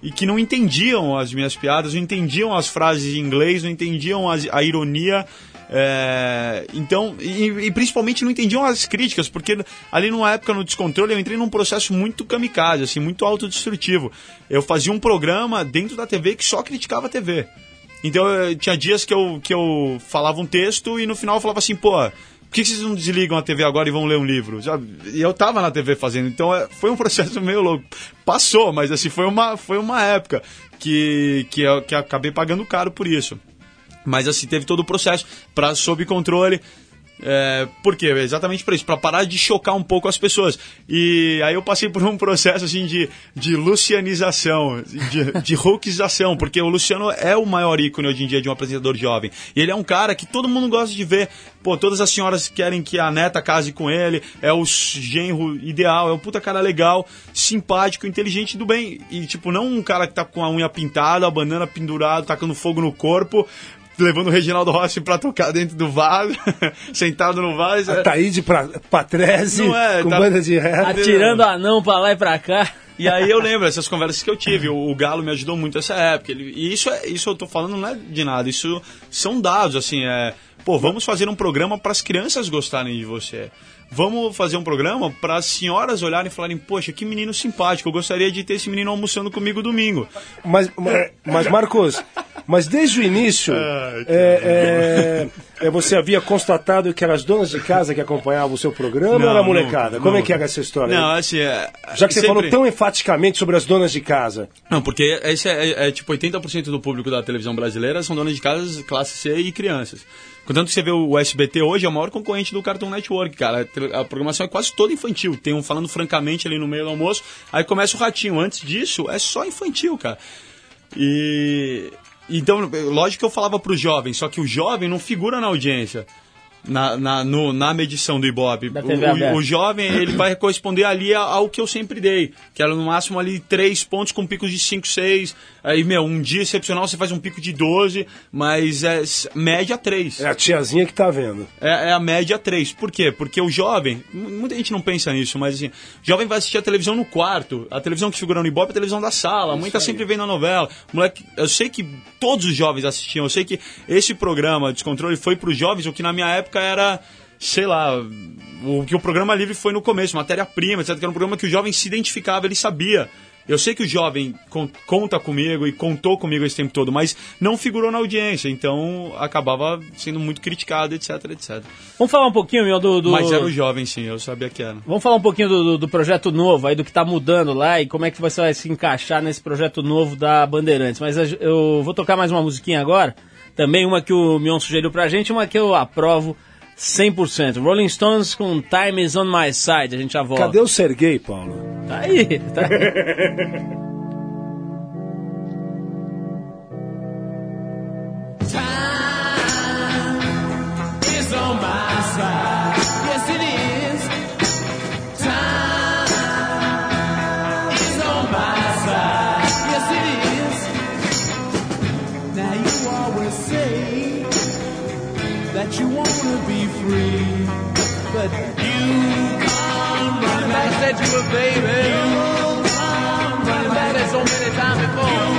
S4: E que não entendiam as minhas piadas, não entendiam as frases em inglês, não entendiam as- a ironia. é, então, e, e principalmente não entendiam as críticas, porque ali numa época no descontrole eu entrei num processo muito kamikaze, assim, muito autodestrutivo. Eu fazia um programa dentro da TV que só criticava a TV. Então eu, tinha dias que eu, que eu falava um texto e no final eu falava assim, pô, por que vocês não desligam a TV agora e vão ler um livro? Já- e eu tava na TV fazendo, então é, foi um processo meio louco. Passou, mas assim, foi uma, foi uma época que, que, eu, que eu acabei pagando caro por isso. Mas assim, teve todo o processo para sob controle. É, por quê? Exatamente por isso, para parar de chocar um pouco as pessoas. E aí eu passei por um processo assim de, de lucianização, de, de hulkização, porque o Luciano é o maior ícone hoje em dia de um apresentador jovem. E ele é um cara que todo mundo gosta de ver. Pô, todas as senhoras querem que a neta case com ele, é o genro ideal, é um puta cara legal, simpático, inteligente do bem. E tipo, não um cara que tá com a unha pintada, a banana pendurada, tacando fogo no corpo, levando o Reginaldo Rossi pra tocar dentro do vaso, sentado no vaso.
S2: A Taíde pra, Patrese,
S4: Não é,
S2: com
S4: tá-
S2: banda de rap.
S1: Atirando anão pra lá e pra cá.
S4: E aí eu lembro essas conversas que eu tive. O, o Galo me ajudou muito nessa época. Ele- e isso, é, isso eu tô falando não é de nada. Isso são dados, assim. É, pô, vamos fazer um programa para as crianças gostarem de você. Vamos fazer um programa para as senhoras olharem e falarem: Poxa, que menino simpático. Eu gostaria de ter esse menino almoçando comigo domingo.
S2: Mas, mas, mas, Marcos, mas desde o início,
S4: Ai,
S2: é, é, é, você havia constatado que eram as donas de casa que acompanhavam o seu programa
S4: Não,
S2: ou era a
S4: não,
S2: molecada? Como
S4: não.
S2: é que era essa história?
S4: Não, assim. É,
S2: Já que você
S4: sempre-
S2: falou tão enfaticamente sobre as donas de casa.
S4: Não, porque esse é, é, é, tipo 80% do público da televisão brasileira são donas de casa, classe C e crianças. Contanto que você vê o SBT hoje, é o maior concorrente do Cartoon Network, cara. A programação é quase toda infantil. Tem um falando francamente ali no meio do almoço, aí começa o ratinho. Antes disso, é só infantil, cara. E. Então, lógico que eu falava pro jovem, só que o jovem não figura na audiência. Na, na, no- na medição do Ibope. O- o, o jovem, ele vai corresponder ali ao que eu sempre dei. Que era no máximo ali três pontos com picos de 5, 6. Aí, meu, um dia excepcional você faz um pico de 12, mas é média 3.
S2: É a tiazinha que tá vendo.
S4: É, é a média 3. Por quê? Porque o jovem, mu- muita gente não pensa nisso, mas assim, o jovem vai assistir a televisão no quarto. A televisão que figura no Ibope é a televisão da sala. A mãe tá sempre vendo a novela. Moleque, eu sei que todos os jovens assistiam. Eu sei que esse programa, Descontrole, foi para os jovens, o que na minha época era, sei lá, o que o programa livre foi no começo, matéria-prima, etc. Que era um programa que o jovem se identificava, ele sabia. Eu sei que o jovem con- conta comigo e contou comigo esse tempo todo, mas não figurou na audiência, então acabava sendo muito criticado, etc, etc.
S1: Vamos falar um pouquinho, meu, do. do-
S4: Mas era o jovem, sim, eu sabia que era.
S1: Vamos falar um pouquinho do, do- projeto novo aí, do que tá mudando lá e como é que você vai se encaixar nesse projeto novo da Bandeirantes. Mas eu vou tocar mais uma musiquinha agora, também uma que o Mion sugeriu pra gente, uma que eu aprovo 100%. Rolling Stones com Time is on my side. A gente já volta.
S2: Cadê o Serguei, Paulo?
S1: Tá aí, tá aí.
S6: Time wanna be free, but you come running back. I said you were baby. You come running back. So many times before.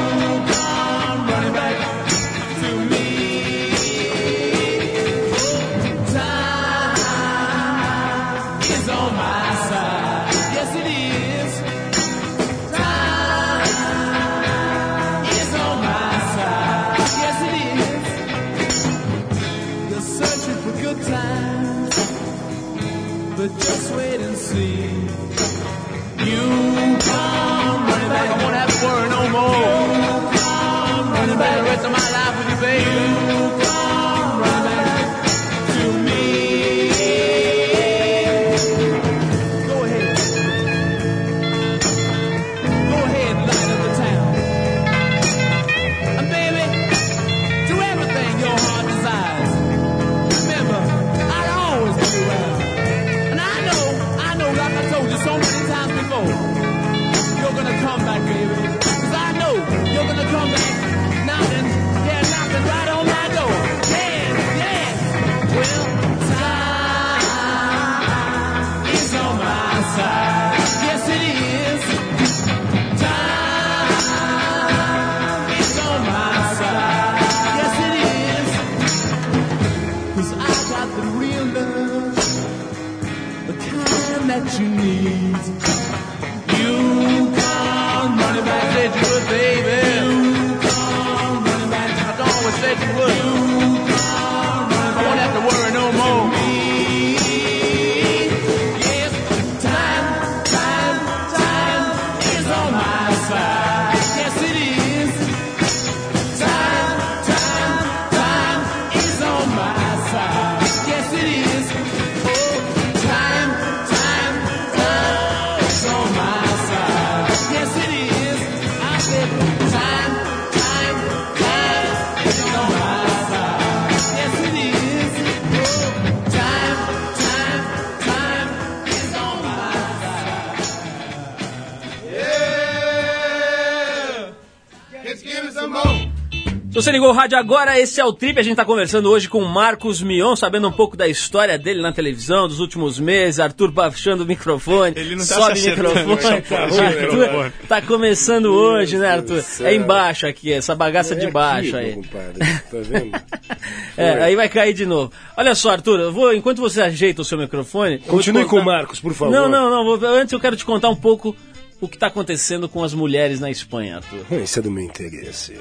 S1: Se você ligou o rádio agora, esse é o Trip. A gente tá conversando hoje com o Marcos Mion, sabendo um pouco da história dele na televisão, dos últimos meses. Arthur baixando o microfone.
S4: Ele não tá
S1: sobe o microfone.
S4: né? Tá
S1: Arthur tá começando hoje, né, Arthur? É embaixo aqui, essa bagaça de
S2: É
S1: baixo
S2: aqui,
S1: aí.
S2: compadre, Tá vendo?
S1: É, aí vai cair de novo. Olha só, Arthur, eu vou, enquanto você ajeita o seu microfone.
S2: Continue com o
S1: contar-
S2: Marcos, por favor.
S1: Não, não, não. vou- Antes eu quero te contar um pouco o que tá acontecendo com as mulheres na Espanha, Arthur.
S2: Isso é do meu interesse.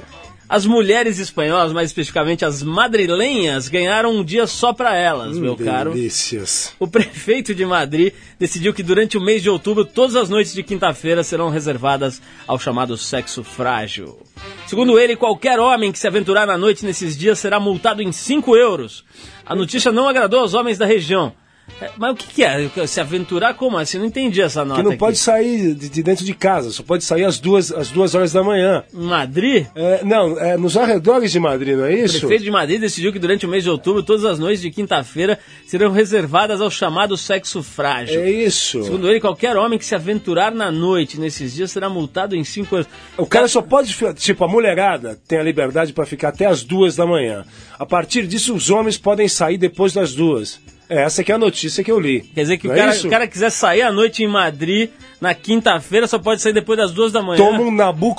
S1: As mulheres espanholas, mais especificamente as madrilenhas, ganharam um dia só para elas, meu caro.
S2: Delícias.
S1: O prefeito de Madrid decidiu que durante o mês de outubro, todas as noites de quinta-feira serão reservadas ao chamado sexo frágil. Segundo ele, qualquer homem que se aventurar na noite nesses dias será multado em 5 euros. A notícia não agradou aos homens da região. É, Mas o que, que é? Se aventurar como assim? Não entendi essa nota
S2: Que não
S1: aqui.
S2: pode sair de, de dentro de casa, só pode sair às duas, às duas horas da manhã.
S1: Em Madrid?
S2: É, não, é nos arredores de Madrid, não é
S1: O
S2: isso?
S1: prefeito de Madrid decidiu que durante o mês de outubro, todas as noites de quinta-feira serão reservadas ao chamado sexo frágil.
S2: É isso.
S1: Segundo ele, qualquer homem que se aventurar na noite nesses dias será multado em 5 euros.
S2: O cara só pode, tipo, a mulherada tem a liberdade para ficar até as duas da manhã. A partir disso, os homens podem sair depois das duas. É, essa que é a notícia que eu li.
S1: Quer dizer que o
S2: é
S1: cara,
S2: isso?
S1: o cara quiser sair à noite em Madrid, na quinta-feira, só pode sair depois das duas da manhã.
S2: Toma um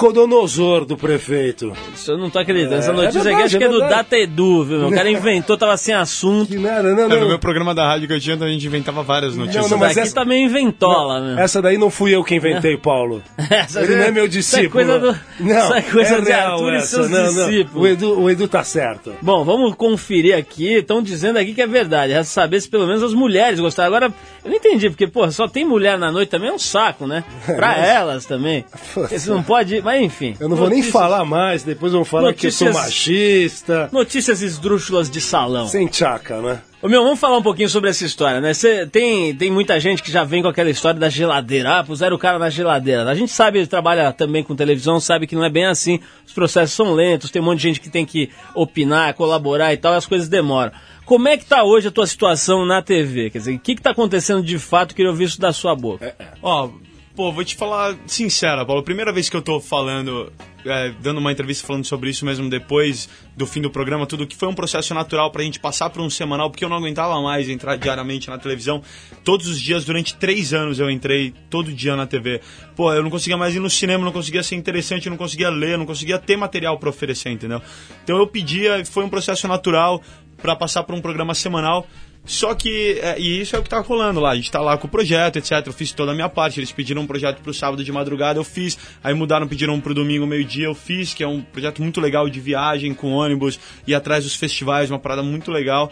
S2: Nabucodonosor do prefeito.
S1: Isso eu não tô acreditando. Essa
S2: É,
S1: notícia
S2: é
S1: aqui
S2: verdade,
S1: acho que
S2: é
S1: é do
S2: verdade.
S1: Data Edu, viu? meu? O cara inventou, tava sem assunto.
S2: Que nada, não,
S4: É, no
S2: não.
S4: meu programa da rádio que eu tinha, a gente inventava várias notícias.
S2: Não, não, mas essa-
S1: tá meio inventola, meu.
S2: Essa daí não fui eu que inventei, Paulo.
S1: Essa-
S2: Ele não é meu
S1: é
S2: discípulo.
S1: coisa do-
S2: Não,
S1: isso é coisa de
S2: real
S1: Arthur e
S2: essa.
S1: seus
S2: não, não.
S1: discípulos.
S2: O Edu, o Edu tá certo.
S1: Bom, vamos conferir aqui. Estão dizendo aqui que é verdade. Resta saber se pelo menos as mulheres gostaram. Agora, eu não entendi, porque, pô, só tem mulher na noite também é um saco, né? Pra elas também. Você não pode. Mas enfim.
S2: Eu não vou nem
S1: Notícias-
S2: falar mais, depois vão falar que eu sou
S1: Notícias-
S2: machista.
S1: Notícias esdrúxulas de salão.
S2: Sem tchaca, né?
S1: Ô meu, vamos falar um pouquinho sobre essa história, né? Cê, tem, tem muita gente que já vem com aquela história da geladeira. Ah, puseram o cara na geladeira. A gente sabe, ele trabalha também com televisão, sabe que não é bem assim. Os processos são lentos, tem um monte de gente que tem que opinar, colaborar e tal, e as coisas demoram. Como é que tá hoje a tua situação na TV? Quer dizer, o que que tá acontecendo de fato? Queria ouvir isso da sua boca.
S4: Ó, pô, vou te falar sincera, Paulo. Primeira vez que eu tô falando, é, dando uma entrevista falando sobre isso mesmo depois do fim do programa, tudo que foi um processo natural pra gente passar por um semanal, porque eu não aguentava mais entrar diariamente na televisão. Todos os dias, durante três anos, eu entrei todo dia na TV. Pô, eu não conseguia mais ir no cinema, não conseguia ser interessante, não conseguia ler, não conseguia ter material pra oferecer, entendeu? Então eu pedia, foi um processo natural pra passar por um programa semanal. Só que, é, e isso é o que tá rolando lá. A gente tá lá com o projeto, etc. Eu fiz toda a minha parte. Eles pediram um projeto pro sábado de madrugada, eu fiz. Aí mudaram, pediram pro domingo, meio-dia, eu fiz, que é um projeto muito legal de viagem com ônibus, e atrás dos festivais, uma parada muito legal.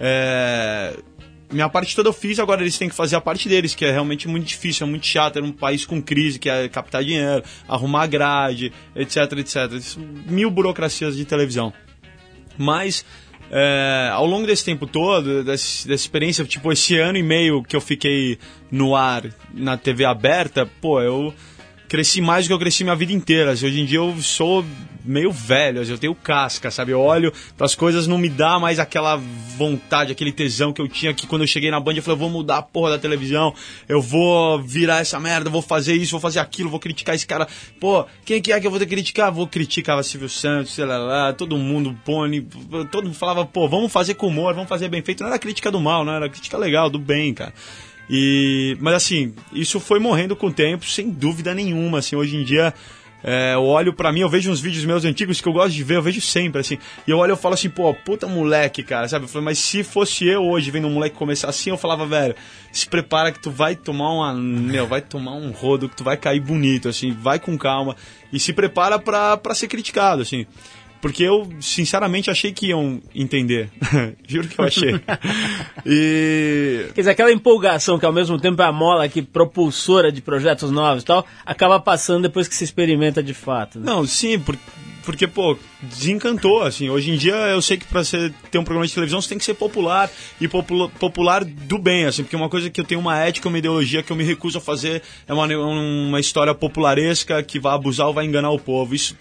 S4: É, Minha parte toda eu fiz, agora eles têm que fazer a parte deles, que é realmente muito difícil, é muito chato, é um país com crise, que é captar dinheiro, arrumar grade, etc, etc. Mil burocracias de televisão. Mas é, ao longo desse tempo todo, dessa experiência, tipo, esse ano e meio que eu fiquei no ar na TV aberta, pô, eu cresci mais do que eu cresci minha vida inteira. assim, Hoje em dia eu sou meio velho, assim, eu tenho casca, sabe? Eu olho as coisas, não me dá mais aquela vontade, aquele tesão que eu tinha que quando eu cheguei na Band, eu falei, eu vou mudar a porra da televisão, eu vou virar essa merda, vou fazer isso, vou fazer aquilo, vou criticar esse cara. Pô, quem que é que eu vou ter que criticar? Vou criticar Silvio Santos, sei lá, lá, todo mundo, Pony, todo mundo falava, pô, vamos fazer com humor, vamos fazer bem feito. Não era crítica do mal, não era crítica legal, do bem, cara. E, mas assim, isso foi morrendo com o tempo, sem dúvida nenhuma. Assim, hoje em dia, é, eu olho pra mim, eu vejo uns vídeos meus antigos que eu gosto de ver, eu vejo sempre, assim. E eu olho e falo assim, pô, puta moleque, cara, sabe? Eu falei, mas se fosse eu hoje vendo um moleque começar assim, eu falava, velho, se prepara que tu vai tomar uma. Meu, vai tomar um rodo, que tu vai cair bonito, assim, vai com calma. E se prepara pra, pra ser criticado, assim. Porque eu, sinceramente, achei que iam entender. Juro que eu achei. E.
S1: Quer dizer, aquela empolgação que ao mesmo tempo é a mola que propulsora de projetos novos e tal, acaba passando depois que se experimenta de fato. né?
S4: Não, sim, por- porque, pô, desencantou, assim. Hoje em dia eu sei que pra você ter um programa de televisão você tem que ser popular e popula- popular do bem, assim, porque uma coisa que eu tenho uma ética, uma ideologia que eu me recuso a fazer é uma, uma história popularesca que vai abusar ou vai enganar o povo. Isso.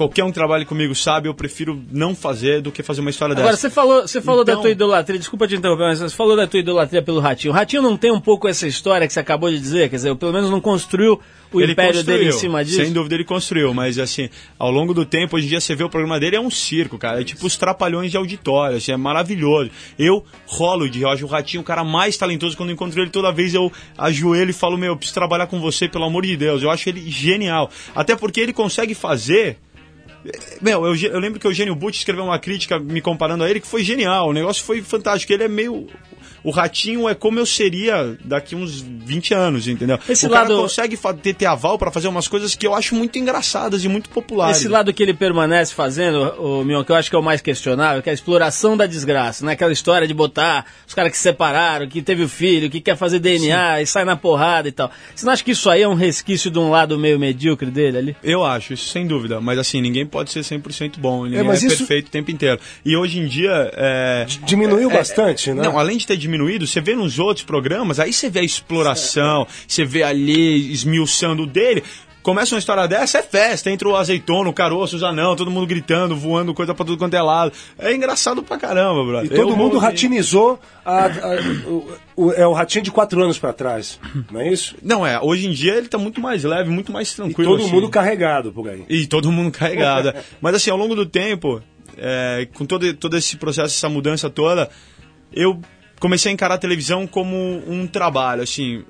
S4: Qualquer um que trabalhe comigo sabe, eu prefiro não fazer do que fazer uma história
S1: Agora,
S4: dessa.
S1: você falou, você falou da
S4: Então-
S1: tua idolatria, desculpa te interromper, mas você falou da tua idolatria pelo Ratinho. O Ratinho não tem um pouco essa história que você acabou de dizer? Quer dizer, pelo menos não construiu o
S4: Ele
S1: império dele em cima disso?
S4: Sem dúvida ele construiu, mas assim, ao longo do tempo, hoje em dia você vê o programa dele, é um circo, cara. É tipo os trapalhões de auditório, assim, é maravilhoso. Eu rolo de Roger, o Ratinho, o cara mais talentoso, quando eu encontro ele, toda vez eu ajoelho e falo, meu, eu preciso trabalhar com você, pelo amor de Deus. Eu acho ele genial. Até porque ele consegue fazer. Meu, eu, eu lembro que o Eugênio Butch escreveu uma crítica me comparando a ele que foi genial. O negócio foi fantástico. Ele é meio. O ratinho é como eu seria daqui uns 20 anos, entendeu?
S1: Esse
S4: o cara
S1: lado-
S4: consegue fa- ter, ter aval pra fazer umas coisas que eu acho muito engraçadas e muito populares.
S1: Esse lado que ele permanece fazendo, o Mion, que eu acho que é o mais questionável, que é a exploração da desgraça, né? Aquela história de botar os caras que se separaram, que teve o filho, que quer fazer DNA e sai na porrada e tal. Você não acha que isso aí é um resquício de um lado meio medíocre dele ali?
S4: Eu acho, isso sem dúvida. Mas assim, ninguém pode ser 100% bom. Ninguém é,
S2: mas isso-
S4: perfeito o tempo inteiro. E hoje em dia. É...
S2: Diminuiu
S4: é-
S2: bastante, né?
S4: Não, além de ter diminuído, você vê nos outros programas, aí você vê a exploração, você vê ali esmiuçando o dele. Começa uma história dessa, é festa, entra o azeitona, o caroço, os anão, todo mundo gritando, voando coisa pra tudo quanto é lado. É engraçado pra caramba, brother.
S2: E todo
S4: Eu
S2: mundo
S4: vou-
S2: ratinizou a- a- o, o- é o ratinho de quatro anos pra trás, não é isso?
S4: Não, é, hoje em dia ele tá muito mais leve, muito mais
S2: E
S4: tranquilo.
S2: todo
S4: assim.
S2: mundo carregado por aí.
S4: E todo mundo carregado. é. Mas assim, ao longo do tempo, é, com todo, todo esse processo, essa mudança toda, eu comecei a encarar a televisão como um trabalho, assim.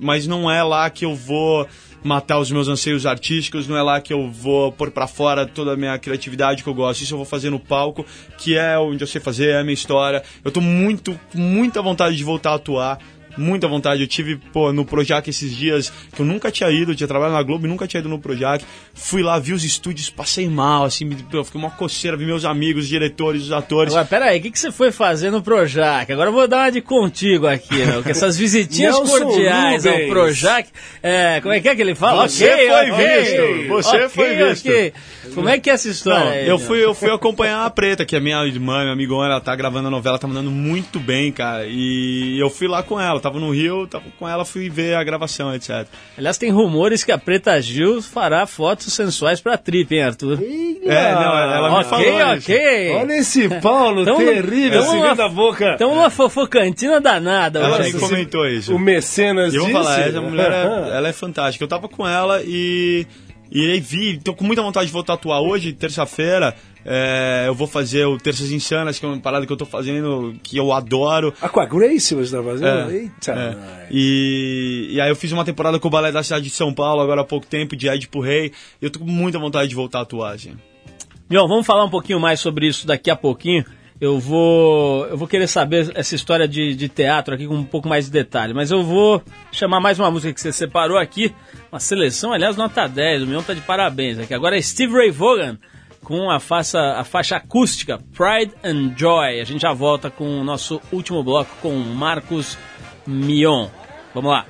S4: Mas não é lá que eu vou matar os meus anseios artísticos, não é lá que eu vou pôr pra fora toda a minha criatividade que eu gosto. Isso eu vou fazer no palco, que é onde eu sei fazer, é a minha história. Eu tô muito, muita vontade de voltar a atuar. Muita vontade. Eu tive, pô, no Projac esses dias que eu nunca tinha ido, eu tinha trabalhado na Globo e nunca tinha ido no Projac. Fui lá, vi os estúdios, passei mal, assim, me, eu fiquei uma coceira, vi meus amigos, os diretores, os atores.
S1: Agora, peraí, o que, que você foi fazer no Projac? Agora eu vou dar uma de contigo aqui, meu, que essas visitinhas cordiais ao. Projac, é, como é que é que ele fala?
S4: Você
S1: Ok,
S4: foi
S1: ok,
S4: visto, você
S1: ok,
S4: foi visto.
S1: Como é que é essa história?
S4: Não,
S1: aí,
S4: eu fui, eu fui acompanhar a Preta, que é minha irmã, minha amigona, ela tá gravando a novela, tá mandando muito bem, cara. E eu fui lá com ela, tava no Rio, tava com ela, fui ver a gravação, etc.
S1: Aliás, tem rumores que a Preta Gil fará fotos sensuais pra trip, hein, Arthur?
S4: É, não, ela me
S1: ok,
S4: falou isso.
S1: ok.
S2: Olha esse Paulo
S1: Tamo-
S2: terrível,
S1: tamo
S2: segunda boca.
S1: Então uma fofocantina danada.
S4: Ela comentou isso.
S2: O mecenas
S4: eu vou
S2: disse.
S4: falar, essa mulher é, ela é fantástica. Eu tava com ela e. E aí vi, tô com muita vontade de voltar a atuar hoje, terça-feira. É, eu vou fazer o Terças Insanas, que é uma parada que eu tô fazendo, que eu adoro.
S2: Ah, com a Grace você tá fazendo?
S4: É,
S2: Eita.
S4: é. E, e aí eu fiz uma temporada com o Balé da cidade de São Paulo agora há pouco tempo, de Edipo Rei. E eu tô com muita vontade de voltar a atuar, assim.
S1: Mion, vamos falar um pouquinho mais sobre isso daqui a pouquinho. Eu vou, eu vou querer saber essa história de, de teatro aqui com um pouco mais de detalhe, mas eu vou chamar mais uma música que você separou aqui, uma seleção, aliás, nota 10, o Mion tá de parabéns aqui. Agora é Steve Ray Vaughan com a faixa, a faixa acústica Pride and Joy. A gente já volta com o nosso último bloco com Marcos Mion. Vamos lá.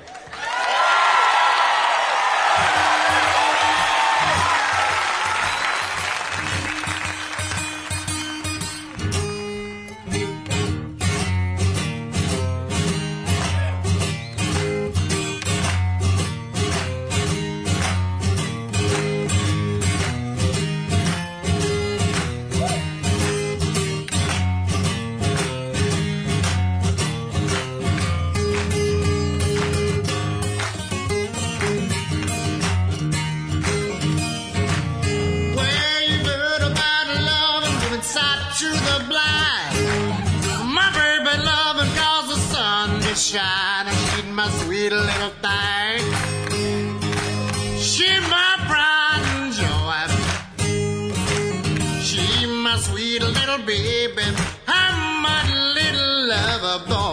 S7: Little thing. She my pride and joy. She my sweet little baby. I'm my little lover boy.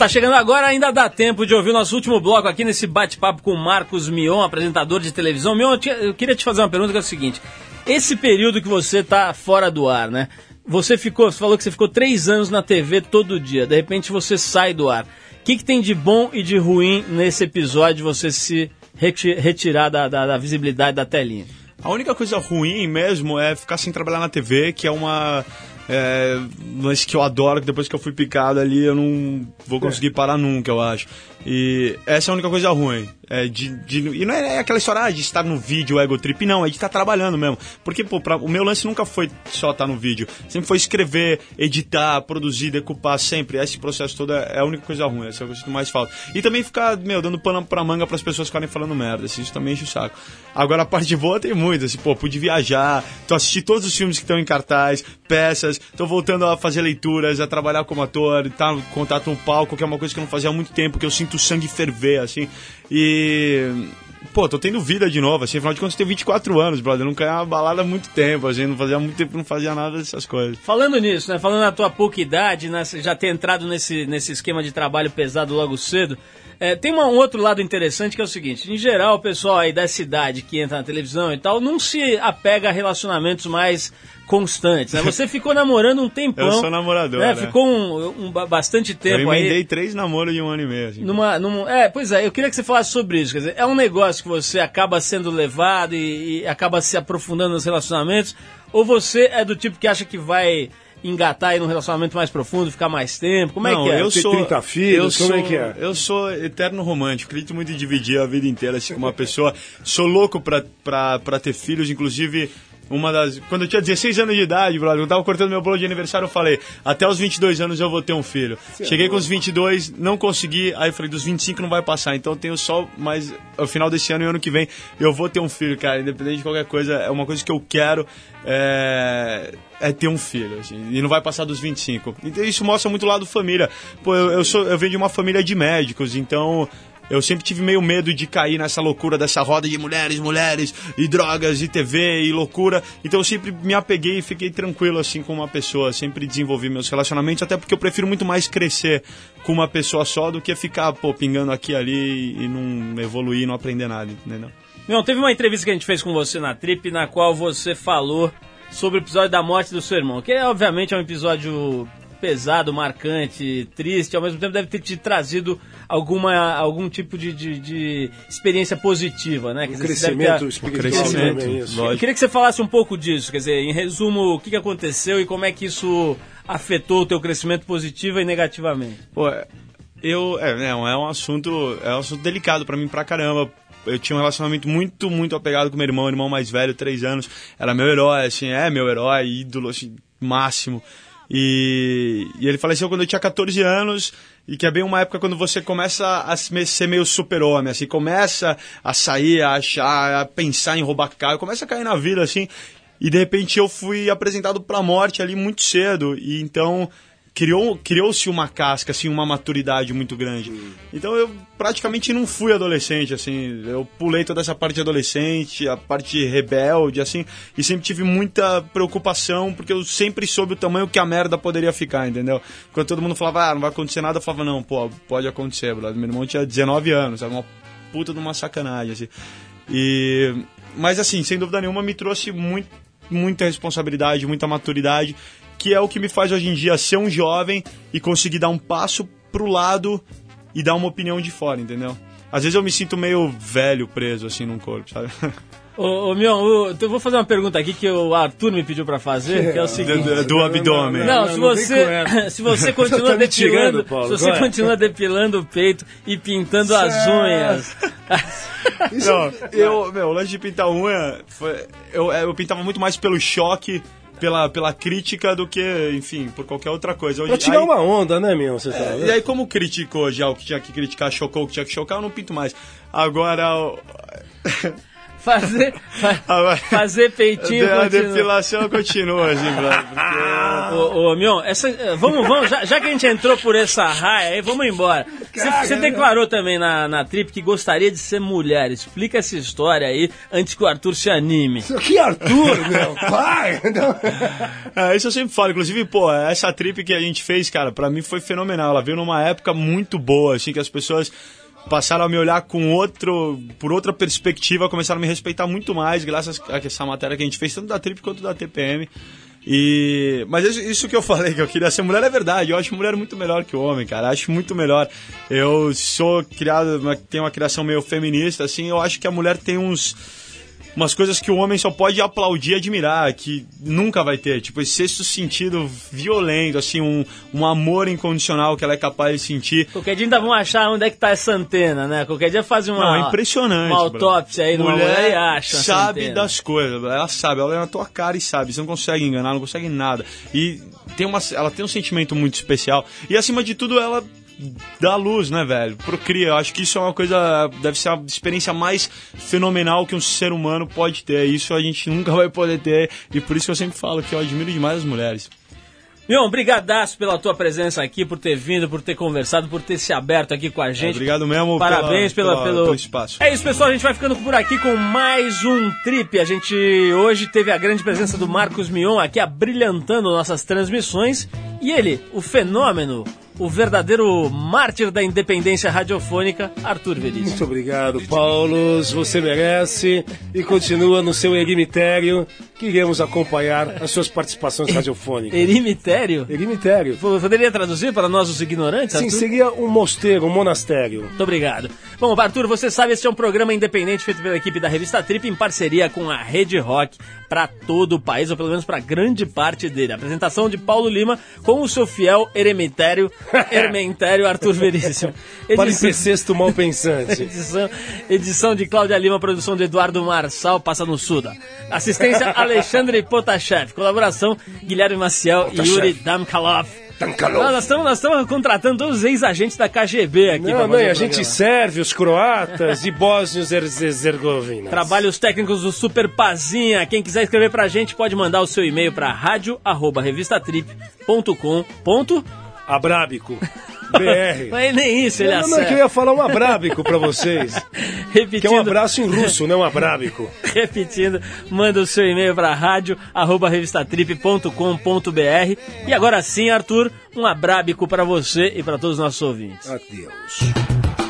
S1: Está chegando agora, ainda dá tempo de ouvir o nosso último bloco aqui nesse bate-papo com Marcos Mion, apresentador de televisão. Mion, eu, queria te fazer uma pergunta que é o seguinte: esse período que você está fora do ar, né? Você ficou, você falou que você ficou três anos na TV todo dia, de repente você sai do ar. O que, que tem de bom e de ruim nesse episódio de você se reti- retirar da, da- da visibilidade da telinha?
S4: A única coisa ruim mesmo é ficar sem trabalhar na TV, que é uma. É, lance que eu adoro, que depois que eu fui picado ali eu não vou conseguir parar nunca, eu acho. E essa é a única coisa ruim. É de, de- e não é aquela história ah, de estar no vídeo, ego trip, não, é de estar trabalhando mesmo. Porque, pô, pra- o meu lance nunca foi só estar no vídeo. Sempre foi escrever, editar, produzir, decupar, sempre. Esse processo todo é é a única coisa ruim, essa é a coisa que mais falta. E também ficar, meu, dando pano pra manga pras pessoas ficarem falando merda, assim, isso também enche o saco. Agora a parte boa tem muito, assim, pô, pude viajar, tô assistindo todos os filmes que estão em cartaz, peças, tô voltando a fazer leituras, a trabalhar como ator, tá em contato no palco, que é uma coisa que eu não fazia há muito tempo, que eu sinto o sangue ferver, assim. E. Pô, tô tendo vida de novo, assim, afinal de contas eu tenho 24 anos, brother. Não caía uma balada há muito tempo, assim, não fazia muito tempo não fazia nada dessas coisas.
S1: Falando nisso, né? Falando na tua pouca idade, né, já ter entrado nesse, nesse esquema de trabalho pesado logo cedo. É, tem uma- um outro lado interessante que é o seguinte: em geral, o pessoal aí dessa idade que entra na televisão e tal não se apega a relacionamentos mais constantes. Né? Você ficou namorando um tempão.
S4: Eu sou namorador,
S1: Né?
S4: né?
S1: Ficou um, um ba- bastante
S4: Eu
S1: tempo
S4: emendei
S1: aí.
S4: três namoros de um ano e meio, assim.
S1: Numa, num, é, pois é, eu queria que você falasse sobre isso. Quer dizer, é um negócio que você acaba sendo levado e, e acaba se aprofundando nos relacionamentos, ou você é do tipo que acha que vai engatar aí num relacionamento mais profundo, ficar mais tempo? Como é
S4: Não,
S1: que é?
S4: eu sou,
S2: 30 filhos,
S4: eu
S2: como é
S4: sou-
S2: que é?
S4: Eu sou eterno romântico, acredito muito em dividir a vida inteira assim, com uma pessoa. Sou louco pra, pra, pra ter filhos, inclusive. Uma das. Quando eu tinha 16 anos de idade, brother, eu tava cortando meu bolo de aniversário, eu falei: até os 22 anos eu vou ter um filho. Cheguei com os 22, não consegui, aí eu falei: dos 25 não vai passar, então eu tenho só mais. Ao final desse ano e ano que vem, eu vou ter um filho, cara, independente de qualquer coisa, é uma coisa que eu quero. É, é ter um filho, assim, e não vai passar dos 25. Então isso mostra muito o lado família. Pô, eu, eu, sou, eu venho de uma família de médicos, então eu sempre tive meio medo de cair nessa loucura dessa roda de mulheres, mulheres, e drogas, e TV, e loucura. Então eu sempre me apeguei e fiquei tranquilo assim com uma pessoa, sempre desenvolvi meus relacionamentos, até porque eu prefiro muito mais crescer com uma pessoa só do que ficar, pô, pingando aqui e ali e não evoluir, não aprender nada, entendeu?
S1: Não, teve uma entrevista que a gente fez com você na Trip, na qual você falou sobre o episódio da morte do seu irmão, que é, obviamente é um episódio pesado, marcante, triste, ao mesmo tempo deve ter te trazido alguma, algum tipo de, de, de experiência positiva, né?
S2: Um
S1: dizer,
S2: crescimento espiritual
S4: crescimento,
S2: também, isso.
S1: Eu queria que você falasse um pouco disso, quer dizer, em resumo, o que aconteceu e como é que isso afetou o teu crescimento positiva e negativamente.
S4: Pô, eu. É, não, é um assunto. É um assunto delicado pra mim pra caramba. Eu tinha um relacionamento muito, muito apegado com meu irmão, irmão mais velho, três anos. Era meu herói, assim, é meu herói, ídolo, assim, máximo. E, e ele faleceu quando eu tinha 14 anos, e que é bem uma época quando você começa a se- ser meio super-homem, assim, começa a sair, a achar, a pensar em roubar carro, começa a cair na vida, assim. E de repente eu fui apresentado pra morte ali muito cedo, e então criou criou-se uma casca assim uma maturidade muito grande. Então eu praticamente não fui adolescente assim. Eu pulei toda essa parte adolescente a parte rebelde assim e sempre tive muita preocupação porque eu sempre soube o tamanho que a merda poderia ficar entendeu? Quando todo mundo falava ah não vai acontecer nada eu falava não pô pode acontecer meu irmão tinha 19 anos era uma puta de uma sacanagem assim. E mas assim sem dúvida nenhuma me trouxe muito muita responsabilidade, muita maturidade, que é o que me faz hoje em dia ser um jovem e conseguir dar um passo pro lado e dar uma opinião de fora, entendeu? Às vezes eu me sinto meio velho preso assim num corpo, sabe?
S1: Ô, ô Mion, o- eu vou fazer uma pergunta aqui que o Arthur me pediu pra fazer, que é o seguinte...
S4: do, do abdômen.
S1: Não,
S2: Não,
S1: se você, se você continua
S2: Tá
S1: depilando,
S2: tirando, Paulo,
S1: se você
S2: vai.
S1: continua depilando o peito e pintando as unhas.
S4: Não, eu, meu, o lance de pintar unha, foi, eu, eu pintava muito mais pelo choque, pela, pela crítica do que, enfim, por qualquer outra coisa. Hoje,
S2: Pra tirar
S4: aí-
S2: uma onda, né, meu? Você tá
S4: E aí, como criticou já o que tinha que criticar, chocou o que tinha que chocar, eu não pinto mais. Agora,
S1: Fazer, fa-
S4: Agora-
S1: fazer peitinho
S4: a
S1: continua.
S4: depilação continua, assim, brother, porque...
S1: Ô, ô Mion, essa, eh, vamos, vamos, já, já que a gente entrou por essa raia aí, vamos embora. Você, você declarou também na, na trip que gostaria de ser mulher. Explica essa história aí antes que o Arthur se anime.
S2: Que Arthur, meu pai!
S4: É, isso eu sempre falo. Inclusive, pô, essa trip que a gente fez, cara, pra mim foi fenomenal. Ela veio numa época muito boa, assim, que as pessoas passaram a me olhar com outro, por outra perspectiva, começaram a me respeitar muito mais, graças a essa matéria que a gente fez, tanto da trip quanto da TPM. E, mas isso, isso que eu falei, que eu queria ser mulher, é verdade. Eu acho mulher muito melhor que o homem, cara. Acho muito melhor. Eu sou criado, tenho uma criação meio feminista, assim. Eu acho que a mulher tem uns umas coisas que o homem só pode aplaudir e admirar, que nunca vai ter. Tipo, esse sexto sentido violento, assim, um, um amor incondicional que ela é capaz de sentir.
S1: Qualquer dia ainda vão achar onde é que tá essa antena, né? Qualquer dia fazem uma,
S4: Não, é impressionante.
S1: uma autópsia aí numa mulher e essa
S4: sabe
S1: antena.
S4: das coisas, ela sabe, ela olha na tua cara e sabe, você não consegue enganar, não consegue nada. E tem uma, ela tem um sentimento muito especial. E acima de tudo, ela dá luz, né, velho? Procria. Eu acho que isso é uma coisa, deve ser a experiência mais fenomenal que um ser humano pode ter. Isso a gente nunca vai poder ter. E por isso que eu sempre falo que eu admiro demais as mulheres.
S1: Mion, brigadaço pela tua presença aqui, por ter vindo, por ter conversado, por ter se aberto aqui com a gente.
S4: Obrigado mesmo
S1: Parabéns
S4: pela-
S1: pela,
S4: pela-
S1: pelo...
S4: pelo espaço.
S1: É isso, pessoal. A gente vai ficando por aqui com mais um trip. A gente hoje teve a grande presença do Marcos Mion aqui abrilhantando nossas transmissões. E ele, o fenômeno, o verdadeiro mártir da independência radiofônica, Arthur Veríssimo.
S2: Muito obrigado, Paulos. Você merece e continua no seu eremitério que iremos acompanhar as suas participações radiofônicas.
S1: Eremitério?
S2: Eremitério.
S1: Poderia traduzir para nós os ignorantes,
S2: Sim,
S1: Arthur?
S2: seria um mosteiro, um monastério.
S1: Muito obrigado. Bom, Arthur, você sabe, este é um programa independente feito pela equipe da revista Trip em parceria com a Rede Rock para todo o país, ou pelo menos para grande parte dele. Apresentação de Paulo Lima com o seu fiel eremitério, ermentério Arthur Veríssimo.
S2: Para
S1: Edição,
S2: mal pensante.
S1: edição, edição de Cláudia Lima, produção de Eduardo Marçal, passa no Suda. Assistência Alexandre Potashev. Colaboração Guilherme Maciel e Yuri Damkalov. Ah, nós estamos nós estamos contratando todos os ex-agentes da KGB aqui.
S2: Não, não, a gente serve os croatas e bósnios herzegovinas.
S1: Trabalhos técnicos do Super Pazinha. Quem quiser escrever pra gente pode mandar o seu e-mail pra rádio@revistatrip.com.
S2: Abrábico. BR.
S1: Mas nem isso ele
S2: Não, não, é que eu ia falar um abrábico pra vocês.
S1: Repetindo,
S2: Que é um abraço em russo, não um abrábico.
S1: repetindo, manda o seu e-mail pra rádio@revistatrip.com.br. E agora sim, Arthur, um abrábico pra você e pra todos os nossos ouvintes.
S2: Adeus.